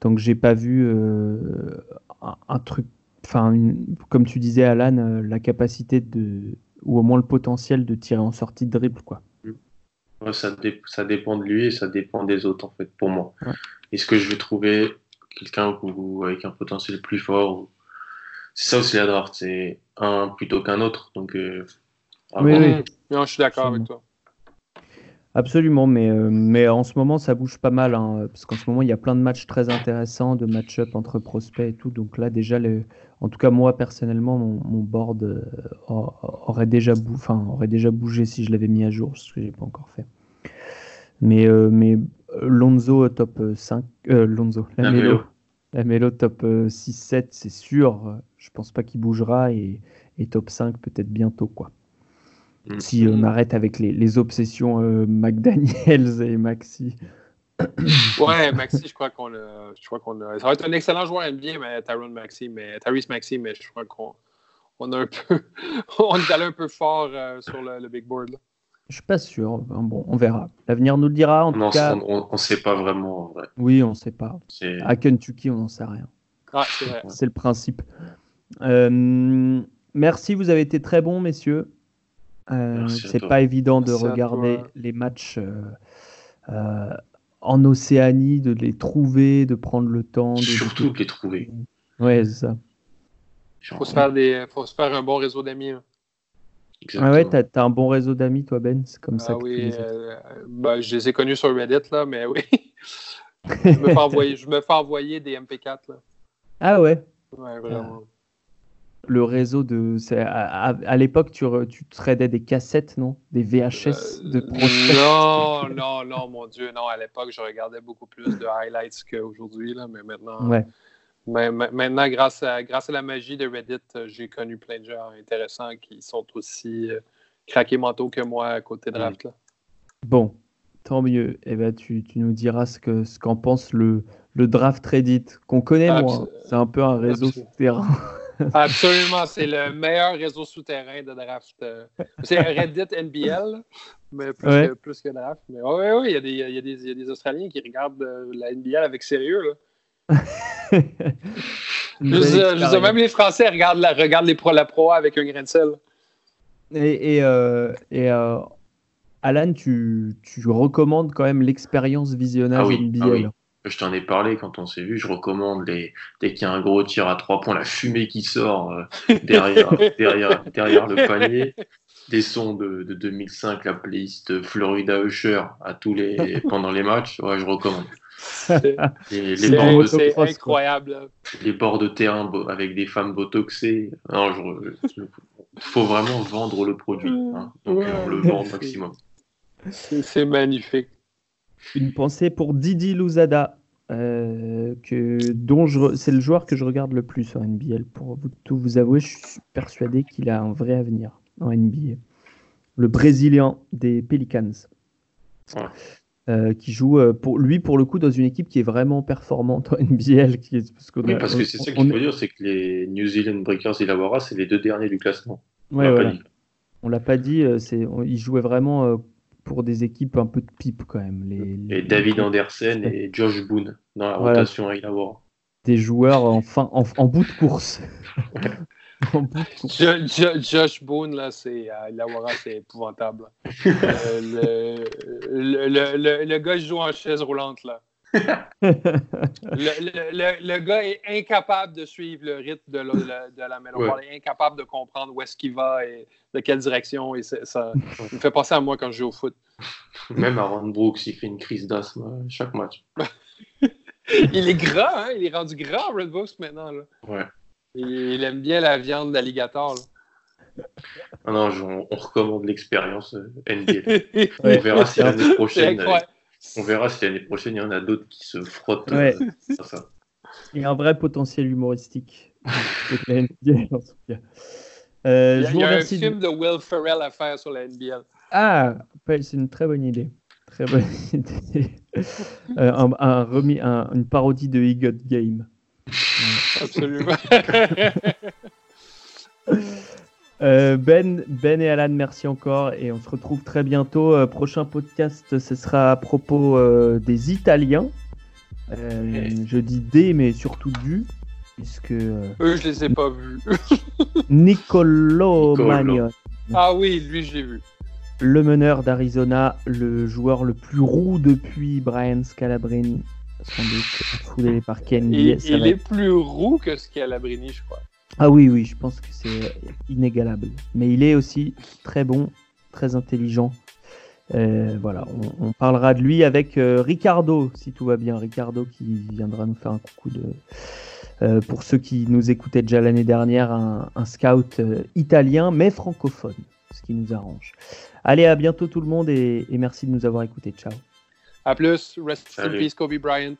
tant que j'ai pas vu un, truc, enfin, comme tu disais, Alan, la capacité de, ou au moins le potentiel de tirer en sortie de dribble, quoi ça, ça, dépend de lui et ça dépend des autres, en fait, pour moi. Est-ce que je vais trouver quelqu'un avec un potentiel plus fort C'est ça aussi la draft, c'est un plutôt qu'un autre. Donc, euh, oui, oui. je suis d'accord avec toi. Absolument, mais, euh, mais en ce moment, ça bouge pas mal, hein, parce qu'en ce moment, il y a plein de matchs très intéressants, de match-up entre prospects et tout. Donc là, déjà, en tout cas, moi, personnellement, mon, board euh, aurait, déjà enfin, aurait déjà bougé si je l'avais mis à jour, ce que j'ai pas encore fait. Mais, euh, mais Lonzo top 5, Lonzo, la, Mélo, la Mélo top 6-7, c'est sûr. Je pense pas qu'il bougera, et, et top 5 peut-être bientôt, quoi. Mm. Si on arrête avec les, les obsessions euh, [laughs] McDaniels et Maxi. [coughs] ouais, Maxi, je crois qu'on je crois qu'on Ça va être un excellent joueur NBA, mais Tyrone Maxi, mais Tyrese Maxi, mais je crois qu'on on a un peu, [laughs] on est allé un peu fort euh, sur le, big board. Là. Je suis pas sûr. Bon, on verra. L'avenir nous le dira. En tout cas, on ne sait pas vraiment. Oui, on ne sait pas. À Kentucky, on n'en sait rien. Ah, c'est le principe. Euh, merci, vous avez été très bons, messieurs. Euh, c'est pas évident de regarder les matchs euh, euh, en Océanie, de les trouver, de prendre le temps. De, Surtout de les trouver. Ouais, c'est ça. Il faut, se faire des... faut se faire un bon réseau d'amis. Hein. Ah ouais, t'as as un bon réseau d'amis, toi, Ben? C'est comme ça ah que oui, bah, je les ai connus sur Reddit, là, mais oui. [laughs] je, me fais envoyer, je me fais envoyer des MP4. Là. Ah ouais? Ouais, vraiment. Le réseau de. À, à, l'époque, tu, tu tradais des cassettes, non? Des VHS de prospects Non, non, non, mon Dieu, non. À l'époque, je regardais beaucoup plus de highlights qu'aujourd'hui, mais maintenant. Ouais. Mais, maintenant, grâce à, grâce à la magie de Reddit, j'ai connu plein de gens intéressants qui sont aussi euh, craqués mentaux que moi à côté de draft. Là. Bon, tant mieux. Eh ben, tu, tu nous diras ce qu'en ce qu'en pense le, le draft Reddit, qu'on connaît moins. C'est un peu un réseau souterrain. [laughs] Absolument, c'est le meilleur réseau souterrain de draft. Euh. C'est Reddit NBL, mais plus, que, plus que draft. Mais oui, oui, il y, y, y, a des Australiens qui regardent euh, la NBL avec sérieux. Là. [laughs] je, même les Français regardent la, regardent les pro, la pro avec un grain de sel. Et, et, euh, et Alan, tu, tu, recommandes quand même l'expérience visionnage ah NBL. Ah je t'en ai parlé quand on s'est vu. Je recommande les, dès qu'il y a un gros tir à trois points, la fumée qui sort euh, derrière, [laughs] derrière, derrière le panier. Des sons de, de 2005, la playlist Florida Usher à tous les, pendant les matchs. Ouais, je recommande. [laughs] C'est incroyable. Les bords de terrain avec des femmes botoxées. Il faut vraiment vendre le produit. Hein. Donc, on le vend au maximum. C'est magnifique. Une pensée pour Didi Louzada, euh, que, dont c'est le joueur que je regarde le plus en NBL. Pour vous, tout vous avouer, je suis persuadé qu'il a un vrai avenir en NBA. Le Brésilien des Pelicans. Euh, qui joue euh, pour lui pour le coup dans une équipe qui est vraiment performante en NBL. Qui est, parce, oui, parce que c'est ça qu'il faut dire, c'est que les New Zealand Breakers et Lavora, c'est les deux derniers du classement. on ouais, l'a On l'a pas dit, c'est, il jouait vraiment pour des équipes un peu de pipe quand même. Les, et David Andersen et Josh Boone dans la rotation à Illawarra. Des joueurs en, fin, en, bout de course. [laughs] Josh Boone, là, c'est à Illawarra, c'est épouvantable. [laughs] Euh, le, le, le, gars joue en chaise roulante, là le, le, gars est incapable de suivre le rythme de la, de la mélodie. Il est incapable de comprendre où est-ce qu'il va et de quelle direction. Et ça me fait penser à moi quand je joue au foot. Même Aaron Brooks, il fait une crise d'asthme chaque match. [laughs] il est grand, hein? il est rendu grand, Red Brooks, maintenant. Là. Ouais. il aime bien la viande d'alligator. Ah non, on, recommande l'expérience euh, NBA. [laughs] On verra si l'année prochaine. On verra si l'année prochaine, il y en a d'autres qui se frottent euh, ça. Il y a un vrai potentiel humoristique. [laughs] Euh, il y a, un film de... Will Ferrell à faire sur la NBL. Ah, c'est une très bonne idée. Très bonne [laughs] idée. Euh, un, remis, une parodie de He Got Game. Absolument. [laughs] Euh, ben, ben et Alan, merci encore et on se retrouve très bientôt. Euh, prochain podcast, ce sera à propos euh, des Italiens. Je dis des, mais surtout du, puisque. Eux, je les ai pas vus. [laughs] Nicolo, Magnon. Ah oui, lui, j'ai vu. Le meneur d'Arizona, le joueur le plus roux depuis Brian Scalabrini, sans doute foulé par Ken. Il, il est plus roux que Scalabrini, je crois. Ah oui, oui, je pense que c'est inégalable. Mais il est aussi très bon, très intelligent. Euh, voilà, on, parlera de lui avec euh, Ricardo, si tout va bien. Ricardo qui viendra nous faire un coucou de. Euh, pour ceux qui nous écoutaient déjà l'année dernière, un, scout italien mais francophone, ce qui nous arrange. Allez, à bientôt tout le monde et, et merci de nous avoir écoutés. Ciao. À plus. Rest in peace, Kobe Bryant.